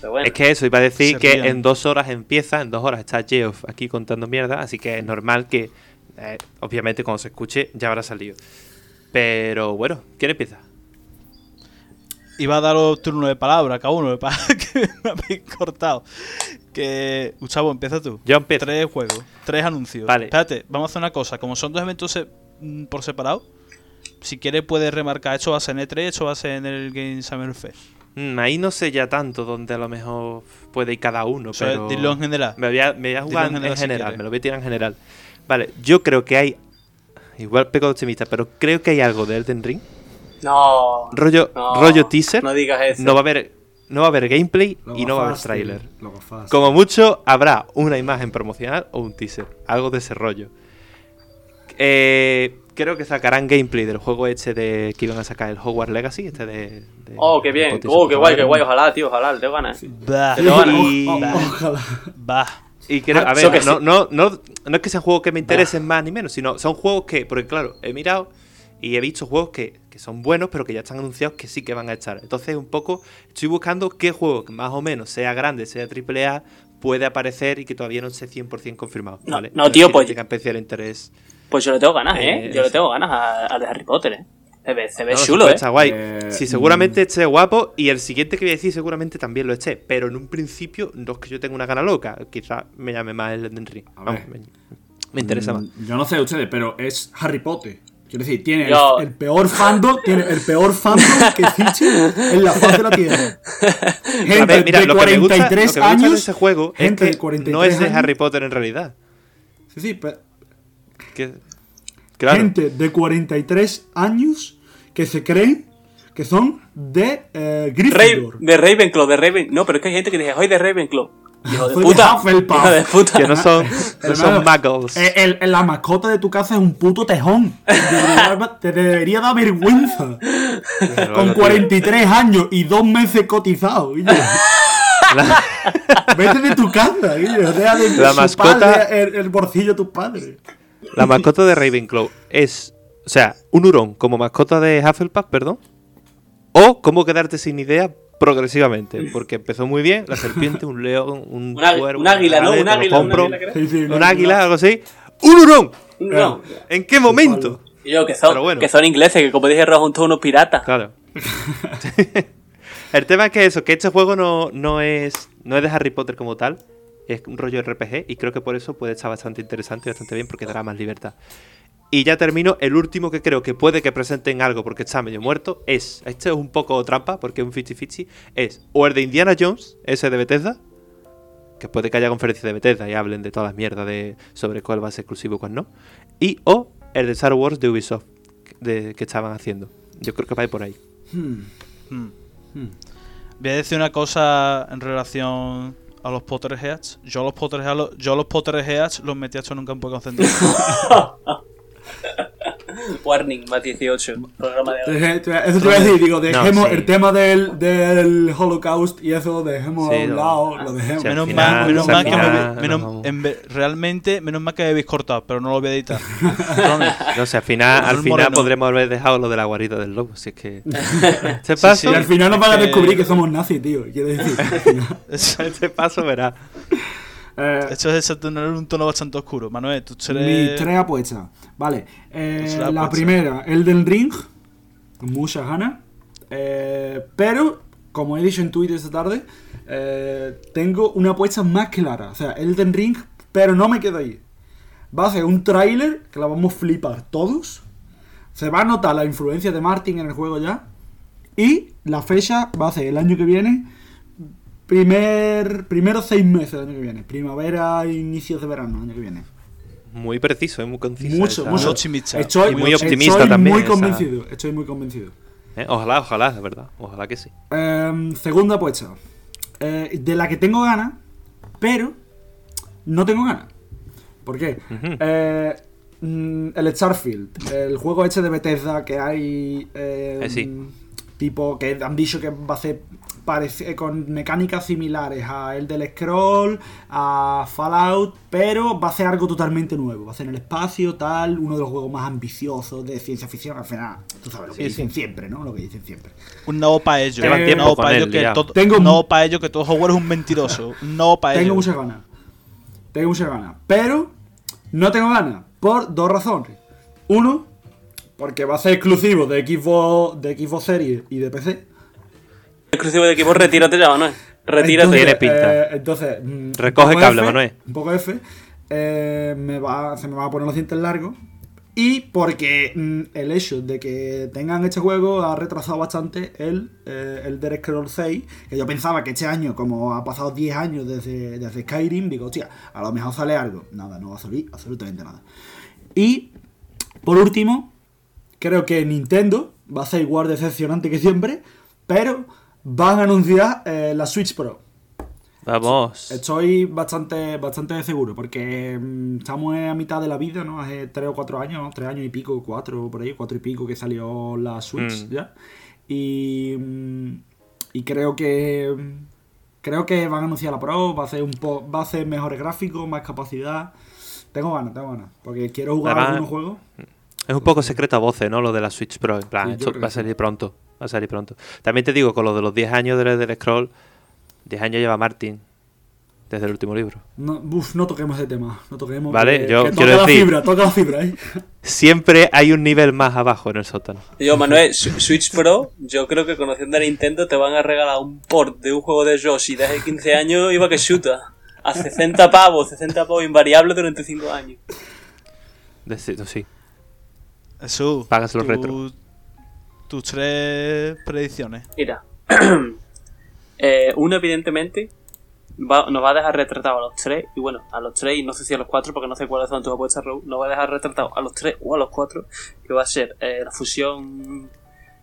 Pero bueno, Es que eso, iba a decir que rían. en dos horas empieza, en dos horas está Geoff aquí contando mierda, así que es normal que, eh, obviamente, cuando se escuche ya habrá salido. Pero bueno, ¿quién empieza? Iba a daros turno de palabra cada uno, [laughs] que me habéis cortado. Que, Gustavo, empieza tú. Yo empiezo. Tres juegos, tres anuncios. Vale. Espérate, vamos a hacer una cosa. Como son dos eventos se- mm, por separado, si quieres puedes remarcar, esto va a ser en E3, esto va a ser en el Game Summer Fest. Mm, ahí no sé ya tanto dónde a lo mejor puede ir cada uno, O sea, pero... dilo en general. Me voy a, me voy a Dilo jugar en en general general, si quieres. me lo voy a tirar en general. Vale, yo creo que hay... Igual peco de optimista, pero creo que hay algo de Elden Ring. No. Rollo, no, rollo teaser. No digas eso. No va a haber, no va a haber gameplay y no va a haber trailer. Como mucho, habrá una imagen promocional o un teaser. Algo de ese rollo. Eh, creo que sacarán gameplay del juego este de que iban a sacar el Hogwarts Legacy. Este de, de- Oh, qué bien. Oh, qué guay, qué guay. Ojalá, tío, ojalá. Te ganas. Bah, Te Y- [laughs] O- o- ojalá. bah. Y creo, Ah, a ver, que no, no, no, no es que sean juegos que me interesen más ni menos, sino son juegos que, porque claro, he mirado y he visto juegos que son buenos, pero que ya están anunciados que sí que van a estar. Entonces, un poco estoy buscando qué juego que más o menos sea grande, sea AAA, puede aparecer y que todavía no esté 100% confirmado. No, ¿vale? no, tío, que pues- tenga especial interés. Pues yo le tengo ganas, ¿eh? Eh, Yo le tengo ganas a- al de Harry Potter, ¿eh? Se ve, se ve No, chulo, pues ¿eh? Está guay. Eh, sí, seguramente esté guapo y el siguiente que voy a decir seguramente también lo esté, pero en un principio no es que yo tenga una gana loca, quizás me llame más el Elden Ring. A Vamos, ver. me, me interesa más. Mm, Yo no sé ustedes, pero es Harry Potter. Quiero decir, tiene el- Yo- el, peor fandom, tiene el peor fandom que existe en la faz de la tierra. [laughs] Gente ver, mira, de lo que me gusta, 43 lo que me gusta de años. ese juego es gente de que 43 no es de años. Harry Potter en realidad. Sí, sí, pero Que, claro, gente de 43 años que se creen que son de eh, Gryffindor. de Ravenclaw, de Raven. No, pero es que hay gente que dice, soy de Ravenclaw. Hijo de de puta. Hufflepuff. Hijo de puta. que no son, no [laughs] son muggles. eh, el- el- la mascota de tu casa es un puto tejón. Te [laughs] debería, te debería dar vergüenza. Pero Con bueno, tío, 43 años y dos meses cotizados. Guillo. Vete de tu casa, Guillo. Deja de La mascota- el, el bolsillo a tus padres. La mascota de Ravenclaw es, o sea, un hurón como mascota de Hufflepuff, perdón, o cómo quedarte sin idea progresivamente, porque empezó muy bien, la serpiente, un león, un Un águi- cuervo, un águila, ¿no? Un águila, un compro. águila, creo. Sí, sí, un águila, algo así, un hurón. No. ¿En qué momento? Y yo, que son, bueno. que son ingleses, que como dije, son todos unos piratas. Claro. [laughs] [laughs] El tema es que eso, que este juego no, no es no es de Harry Potter como tal, es un rollo RPG y creo que por eso puede estar bastante interesante y bastante bien porque dará más libertad. Y ya termino, el último que creo que puede que presenten algo porque está medio muerto es, este es un poco trampa porque es un 50-50, es o el de Indiana Jones, ese de Bethesda, que puede que haya conferencia de Bethesda y hablen de todas las mierdas de, sobre cuál va a ser exclusivo y cuál no, y o el de Star Wars de Ubisoft de, que estaban haciendo. Yo creo que va a ir por ahí. Hmm. Hmm. Voy a decir una cosa en relación a los Potterheads. Yo los Potterheads, yo los Potterheads los metí a esto en un campo de concentración. [laughs] [laughs] Warning, más 18. Programa de Eso te voy a decir, digo, dejemos sí. el tema del, del Holocaust y eso lo dejemos Sí, a un no. lado, lo dejemos. Sí, menos final- mal, menos al mal que me, menos- en realmente, menos mal que me habéis cortado, pero no lo voy a editar. No sé, al final, al final podremos haber dejado lo de la guarida del lobo, si es que... [laughs] [laughs] Este paso, Y al final nos van a descubrir que somos nazis, tío. Quiero decir. este paso verá. Eh, Esto es tener un tono bastante oscuro. Manuel, tú Mis eres... tres apuestas. Vale. eh, la apuestas. primera, Elden Ring. Muchas ganas. Eh, pero, como he dicho en Twitter esta tarde, eh, tengo una apuesta más clara. O sea, Elden Ring, pero no me quedo ahí. Va a ser un tráiler que la vamos a flipar todos. Se va a notar la influencia de Martin en el juego ya. Y la fecha va a ser el año que viene. Primer, primeros seis meses del año que viene. Primavera, inicios de verano, año que viene. Muy preciso, es muy conciso. Mucho, esa- mucho. optimista. Estoy, Y muy optimista estoy también, muy esa- convencido. Estoy muy convencido. Eh, Ojalá, ojalá, de verdad. Ojalá que sí. Em, segunda apuesta. Eh, de la que tengo ganas, pero no tengo ganas. ¿Por qué? Eh, mm, el Starfield, el juego este de Bethesda que hay. eh, Eh, sí. Tipo, que han dicho que va a ser parece- con mecánicas similares a el del Scroll, a Fallout, pero va a ser algo totalmente nuevo. Va a ser en el espacio, tal, uno de los juegos más ambiciosos de ciencia ficción. Al final, tú sabes lo que Sí, dicen sí. siempre, ¿no? Lo que dicen siempre. Un no para ellos. Un tiempo no para ellos que todo, Tengo no mu- para ellos que todo Hogwarts es un mentiroso. Un no para Tengo ellos. muchas ganas. Tengo muchas ganas. Pero no tengo ganas. Por dos razones. Uno, porque va a ser exclusivo de Xbox, de Xbox Series y de PC. Exclusivo de equipo, retírate ya, Manuel. Retírate. Entonces, pinta. eh, entonces, mm, Recoge cable, F, Manuel. Un poco F. eh, me va, se me va a poner los dientes largos. Y porque mm, el hecho de que tengan este juego ha retrasado bastante el, eh, el Dead Scrolls 6, que yo pensaba que este año, como ha pasado 10 años desde, desde Skyrim, digo, hostia, a lo mejor sale algo. Nada, no va a salir absolutamente nada. Y, por último, creo que Nintendo va a ser igual de decepcionante que siempre, pero van a anunciar eh, la Switch Pro. Vamos. Estoy bastante, bastante seguro, porque mm, estamos a mitad de la vida, ¿no? Hace 3 o 4 años, 3 años y pico, 4 por ahí, 4 y pico que salió la Switch Mm. ya. Y, mm, y creo que creo que van a anunciar la Pro, va a hacer un po va a hacer mejores gráficos, más capacidad. Tengo ganas, tengo ganas, porque quiero jugar Además- algunos juegos. Es un poco secreto a voces, ¿no? Lo de la Switch Pro. En plan, Sí, esto va a salir pronto. Va a salir pronto. También te digo, con lo de los 10 años del, del Scroll, 10 años lleva Martin desde el último libro. No, uf, no toquemos ese tema, no toquemos. Vale, que- yo que toca quiero la decir- fibra, toca la fibra, ¿eh? Siempre hay un nivel más abajo en el sótano. Yo, Manuel, Switch Pro, yo creo que conociendo a Nintendo te van a regalar un port de un juego de Yoshi de hace 15 años iba que chuta. A 60 pavos, 60 pavos invariables durante 5 años. Sí. Pagas los retro. Tus tres predicciones. Mira, [clears throat] eh, uno evidentemente va- nos va a dejar retratado a los tres, y bueno, a los tres, y no sé si a los cuatro, porque no sé cuáles son tus apuestas, Raúl, nos va a dejar retratado a los tres o a los cuatro, que va a ser eh, la fusión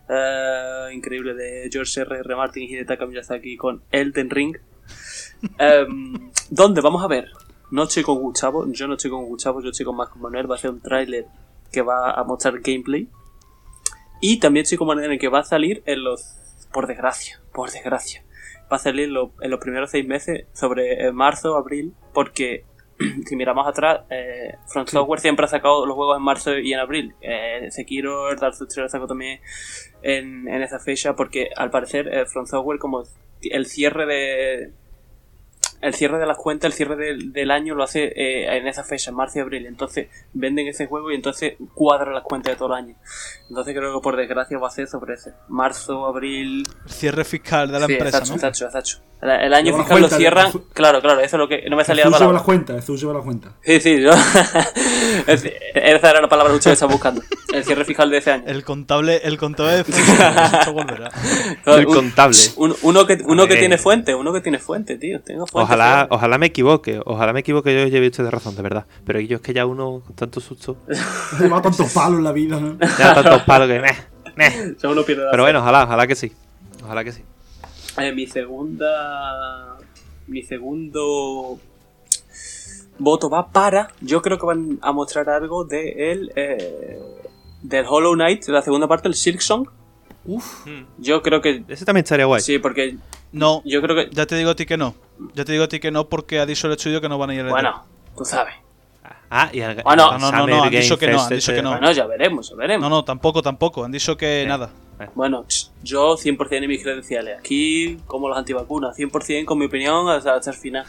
eh, increíble de George R. R. Martin y Hidetaka Miyazaki con Elden Ring. [laughs] Em, ¿Dónde? Vamos a ver. No estoy con Gustavo, yo no estoy con Gustavo, yo estoy con Marco Manuel, va a ser un tráiler que va a mostrar gameplay. Y también estoy Manuel en el que va a salir en los... Por desgracia, por desgracia. Va a salir en, lo- en los primeros seis meses, sobre eh, marzo, abril, porque [clears throat] si miramos atrás, eh, From Software siempre ha sacado los juegos en marzo y en abril. Eh, Sekiro, Dark Souls 3 lo sacó también en, en esa fecha, porque al parecer eh, From Software como el cierre de el cierre de las cuentas, el cierre del, del año lo hace eh, en esa fecha, en marzo y abril. Entonces venden ese juego y entonces cuadran las cuentas de todo el año. Entonces creo que por desgracia va a ser sobre ese. Marzo, abril. Cierre fiscal de la Sí, empresa, exacto, ¿no? exacto, exacto. El, el año Lleva fiscal lo cierran. Claro, claro, eso es lo que no me salía la Jesús lleva las palabra. cuentas, Jesús lleva las cuentas. Sí, sí, yo. [laughs] Es- esa era la palabra que estaba buscando. El cierre fiscal de ese año. El contable, el contable de. El Un- contable. un- uno que, uno que tiene fuente, uno que tiene fuente, tío. Tengo fuente, Ojalá, ojalá me equivoque, ojalá me equivoque yo y lleve usted de razón, de verdad. Pero yo es que ya uno con tanto susto, [laughs] Lleva tantos palos en la vida, ¿no? ya tantos palos que meh, meh. Ya uno pierde la Pero bueno, ojalá, ojalá que sí. Ojalá que sí. Eh, mi segunda. Mi segundo voto va para. Yo creo que van a mostrar algo de el, eh, del Hollow Knight, de la segunda parte, el Silk Song. Uf, Yo creo que. Ese también estaría guay. Sí, porque No, yo creo que. ya te digo a ti que no. Ya te digo a ti que no porque ha dicho el estudio que no van a ir al Bueno, tú sabes. Ah, y el, Bueno. No, no, no, no, han dicho que no, han dicho que no. Bueno, ya veremos, ya veremos. No, no, tampoco, tampoco. Han dicho que nada. Bueno, ch, yo 100% en mis credenciales. Aquí, como los antivacunas, 100% con mi opinión hasta, hasta el final.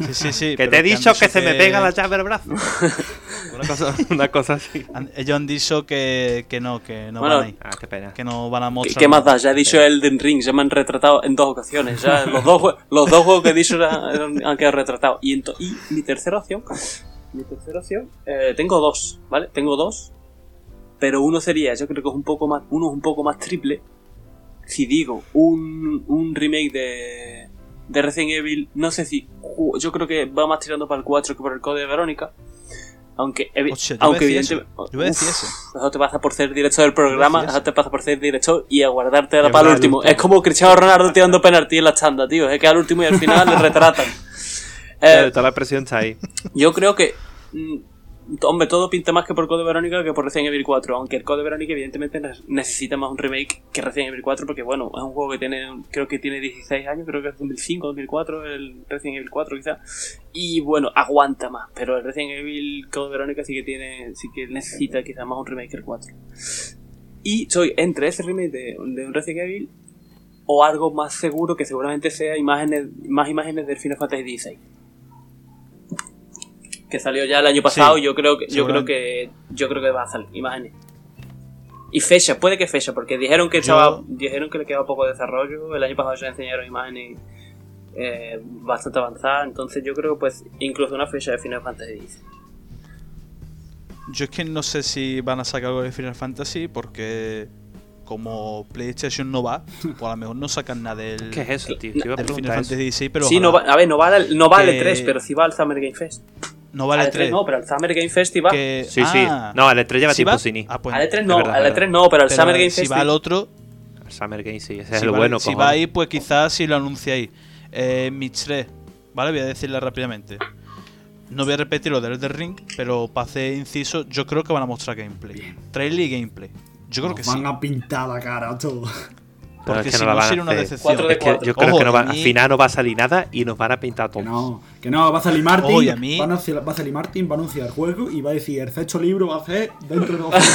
Sí, sí, sí. Que te he dicho que, se me que- pega la llave al brazo. [laughs] una, cosa, una cosa así. ellos han dicho que, que no, que no Bueno, van a ir. Ah, qué pena. Que no van a ¿Qué, mostrar. qué más nada. da? Ya he dicho Elden Ring, ya me han retratado en dos ocasiones. Ya [laughs] los dos, los dos juegos que he dicho han han quedado retratados. Y, y mi tercera opción, mi tercera opción, eh, tengo dos, ¿vale? Tengo dos, pero uno sería, yo creo que es un poco más, uno es un poco más triple. Si digo un, un remake de, de Resident Evil, no sé si, yo creo que va más tirando para el 4 que por el Code de Verónica. Aunque, aunque decir eso. evidentemente- Yo iba a decir eso. eso te pasa por ser director del programa, eso. te pasa por ser director y a guardarte Es para el último. Es como Cristiano Ronaldo tirando penalti en la chanda, tío. Es que al último y al final le retratan. [laughs] Eh, Toda la presión está ahí. yo creo que. Hombre, todo pinta más que por Code Verónica que por Resident Evil 4. Aunque el Code Verónica, evidentemente, ne- necesita más un remake que Resident Evil 4. Porque, bueno, es un juego que tiene. Creo que tiene 16 años. Creo que es 2005, 2004. El Resident Evil 4, quizás. Y, bueno, aguanta más. Pero el Resident Evil Code Verónica sí que tiene. Sí que necesita quizás más un remake que el 4. Y soy entre ese remake de, de un Resident Evil. O algo más seguro que seguramente sea imágenes, más imágenes del Final Fantasy XVI que salió ya el año pasado Sí, yo creo que yo creo que yo creo que va a salir imágenes y fecha puede que fecha porque dijeron que Yo- estaba dijeron que le quedaba poco desarrollo el año pasado ya enseñaron imágenes eh, bastante avanzadas entonces yo creo que pues incluso una fecha de Final Fantasy X Yo es que no sé si van a sacar algo de Final Fantasy porque como PlayStation no va, [laughs] pues a lo mejor no sacan nada del, ¿Qué es eso, tío? Te iba a Final eso. Fantasy XVI, pero sí, no va, a ver, no vale, no vale Que- 3, pero sí va al Summer Game Fest. No vale al 3. no, pero al Summer Game Fest iba. que, Sí, sí. ah, No, el E3 lleva ¿sí tiempo sin ir. Ah, pues, al E3 es no, verdad, al es E3 verdad. no, pero al pero Summer Game si Fest. va al otro, El Summer Game sí, ese si es el va, bueno. si cojones. va ahí, pues quizás si lo anunciáis. Eh, Mitch 3, ¿vale? Voy a decirla rápidamente. No voy a repetir lo del Elden Ring, pero para hacer inciso, yo creo que van a mostrar gameplay. Trailer y gameplay. Yo creo Nos que van sí. a pintar la cara a todos. Pero Porque es que si no la no van a sería una decepción. De Es que yo creo Ojo, que no va, a al final no va a salir nada y nos van a pintar todo. Que no, que no, va a salir Martin, Oye, a mí- va, a anunciar, va a salir Martin, va a anunciar el juego y va a decir, el sexto libro va a ser dentro de dos años".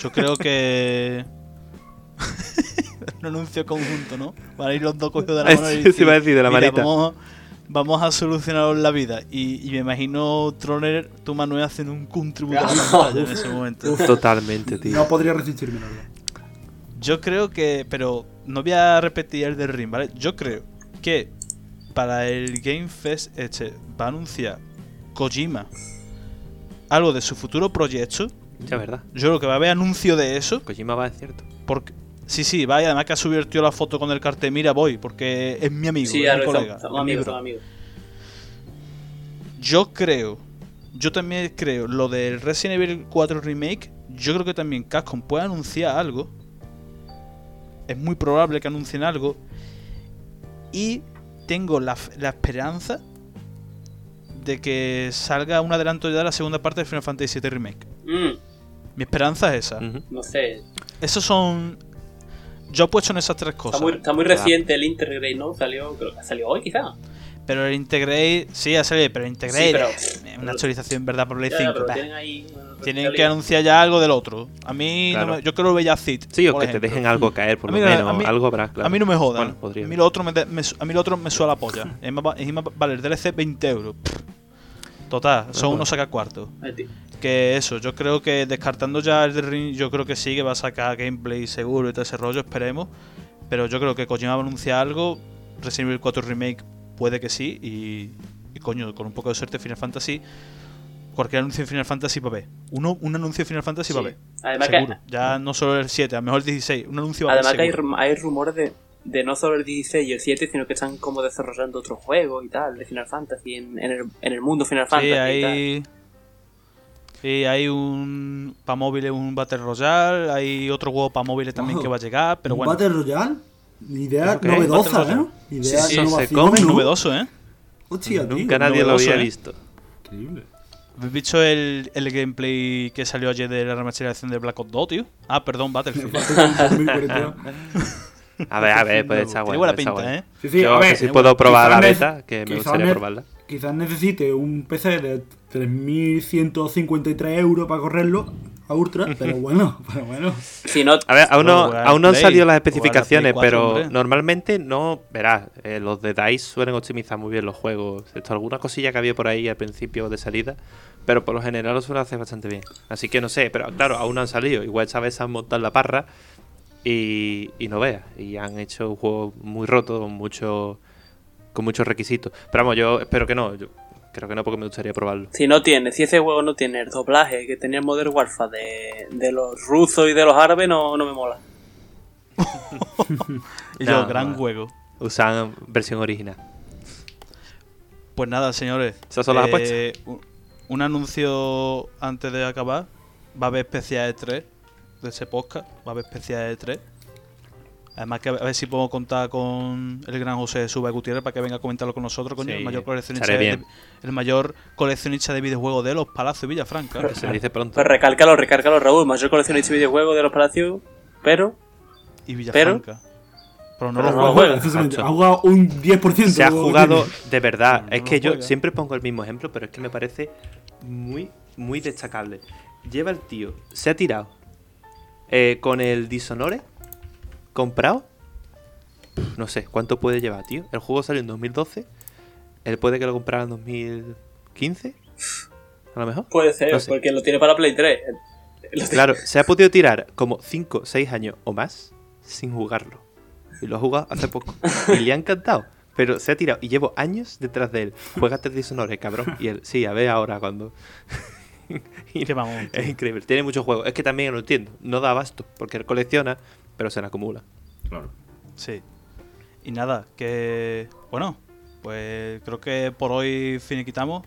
Yo creo que. [laughs] Un anuncio conjunto, ¿no? Van a ir los dos cogidos de la Ay, mano. y sí, decir, sí, iba a decir, de la "Mira, manita". Vamos, vamos a solucionar la vida. Y, y me imagino Troner, tu Manuel, haciendo un contributo en ese momento. Totalmente, tío. No podría resistirme, la verdad. Yo creo que. Pero no voy a repetir el del ring, ¿vale? Yo creo que para el Game Fest este va a anunciar Kojima algo de su futuro proyecto. Ya, verdad. Yo creo que va a haber anuncio de eso. Kojima va, es cierto. Porque, sí, sí, vaya, además que ha subido el tío la foto con el cartel, mira, voy, porque es mi amigo, Sí, es mi colega. estamos es mi amigos, estamos amigos. Yo creo, yo también creo, lo del Resident Evil 4 Remake, yo creo que también Capcom puede anunciar algo. Es muy probable que anuncien algo. Y tengo la, la esperanza de que salga un adelanto ya de la segunda parte de Final Fantasy VII Remake. Mm, Mi esperanza es esa. No sé. Esos son... Yo he puesto en esas tres Está cosas. muy, está muy reciente el Intergrade, ¿no? Salió, creo que salió hoy, quizá. Pero el Integrate, sí, ya salido, pero el Integrate Sí, pero- es una actualización, ¿verdad? Por Play Ya, 5. pero bah. tienen ahí. bueno, Tienen salió. que anunciar ya algo del otro. A mí, no me- yo creo que Bella Cid. Sí, o que te dejen algo caer, por A lo mí- menos. a mí- algo habrá, claro. A mí no me jodan. Bueno, podría. a, mí lo otro me, de- me a mí lo otro me suda la polla. [laughs] Vale el DLC 20 euros. Total, son Bueno. unos saca cuartos. Que eso, yo creo que descartando ya el Ring, yo creo que sí, que va a sacar gameplay seguro y todo ese rollo, esperemos. Pero yo creo que Kojima va a anunciar algo. Resident Evil 4 Remake puede que sí. Y, y coño, con un poco de suerte Final Fantasy. Cualquier anuncio de Final Fantasy va a haber. Uno, un anuncio de Final Fantasy va a Sí. haber. Además seguro. que, Ya no solo el 7, a lo mejor el 16. Un anuncio va a haber. además que hay, seguro. hay rumores de, de no solo el 16 y el 7, sino que están como desarrollando otros juegos y tal, de Final Fantasy, en, en, el, en el mundo Final Fantasy. Sí, y tal. hay. Sí, hay un. Para móviles un Battle Royale. Hay otro juego para móviles también Ojo. que va a llegar. Pero ¿Un bueno. Battle Royale? Idea ¿Eso qué? novedosa, ¿eh? Idea Sí, sí, se come, ¿no? Novedoso, ¿eh? Hostia, tío. Nunca nadie lo había ¿eh? visto. Increíble. ¿Habéis visto el, el gameplay que salió ayer de la remasterización de Black Ops 2, tío? Ah, perdón, Battlefield. Falta como 2042. A ver, a ver, pues está Tiene bueno. buena está pinta, bueno. ¿eh? Sí, sí, Yo a ver, que sí eh, puedo probar la quizás beta, que me gustaría probarla. Quizás necesite un PC de 3.153 euros para correrlo a Ultra, pero bueno, [laughs] pero bueno. Si no, A ver, aún no, aún han Play, salido las especificaciones, 4, pero hombre. normalmente no. Verás, eh, los de DICE suelen optimizar muy bien los juegos. Esto, alguna cosilla que había por ahí al principio de salida, pero por lo general lo suelen hacer bastante bien. Así que no sé, pero claro, aún no han salido. Igual esta vez han montado la parra y, y no veas. Y han hecho un juego muy roto, con, mucho, con muchos requisitos. Pero vamos, yo espero que no. Yo creo que no, porque me gustaría probarlo. si no tiene, si ese juego no tiene el doblaje que tenía el Modern Warfare de, de los rusos y de los árabes, no, no me mola. [laughs] Y No, yo, gran no. juego. Usan versión original. Pues nada, señores. Esas son las Eh, un, un anuncio antes de acabar. Va a haber especial de 3 de ese podcast. Va a haber especial de 3. Además que a ver si puedo contar con el gran José Suba Gutiérrez para que venga a comentarlo con nosotros, coño. Sí, el mayor coleccionista de, el mayor coleccionista de videojuegos de los Palacios de Villafranca. Que se dice pronto. Pues recálcalo, recálcalo, Raúl. Mayor coleccionista de videojuegos de los palacios, pero y Villafranca. Pero, no pero no lo juega. ha jugado un 10%. se ha jugado de verdad. No es que yo juega. siempre pongo el mismo ejemplo, pero es que me parece muy, muy destacable. Lleva el tío, se ha tirado eh, con el Dishonored comprado, no sé cuánto puede llevar, tío. El juego salió en 2012, él puede que lo comprara en 2015, a lo mejor. Puede ser, porque lo tiene para Play 3. Claro, se ha podido tirar como 5, 6 años o más sin jugarlo. Y lo ha jugado hace poco. Y le ha encantado. Pero se ha tirado. Y llevo años detrás de él. Juega Dishonored, cabrón. Y él, sí, a ver ahora cuando. es increíble. Tiene muchos juegos. Es que también lo entiendo. No da abasto. Porque él colecciona pero se acumula. Claro. Sí. Y nada, que. Bueno, pues creo que por hoy finiquitamos.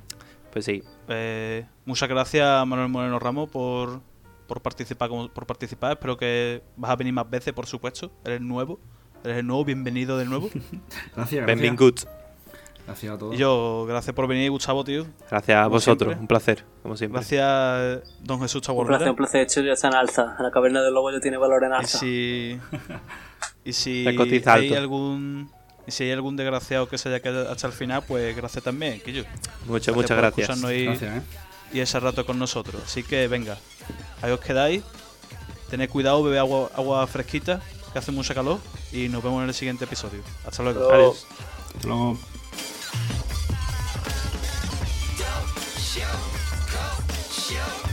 Pues sí. Eh, muchas gracias, Manuel Moreno Ramos, por, por, participar, por participar. Espero que vas a venir más veces, por supuesto. Eres nuevo. Eres el nuevo, bienvenido de nuevo. [laughs] gracias, gracias. Gracias a todos. Y yo, gracias por venir, Gustavo, tío. Gracias a vosotros, un placer, como siempre. Gracias, don Jesús Chaguarnera. Un placer, un placer. Hecho ya está en alza. La caverna del lobo ya tiene valor en alza. Y si, [laughs] y si hay algún. Y si hay algún desgraciado que se haya quedado hasta el final, pues gracias también, que yo. Muchas, gracias muchas gracias. Eh. Y, ese rato con nosotros. Así que venga, ahí os quedáis. Tened cuidado, bebé agua, agua fresquita, que hace mucha calor. Y nos vemos en el siguiente episodio. Hasta luego. Adiós. Hasta luego. show, go, show.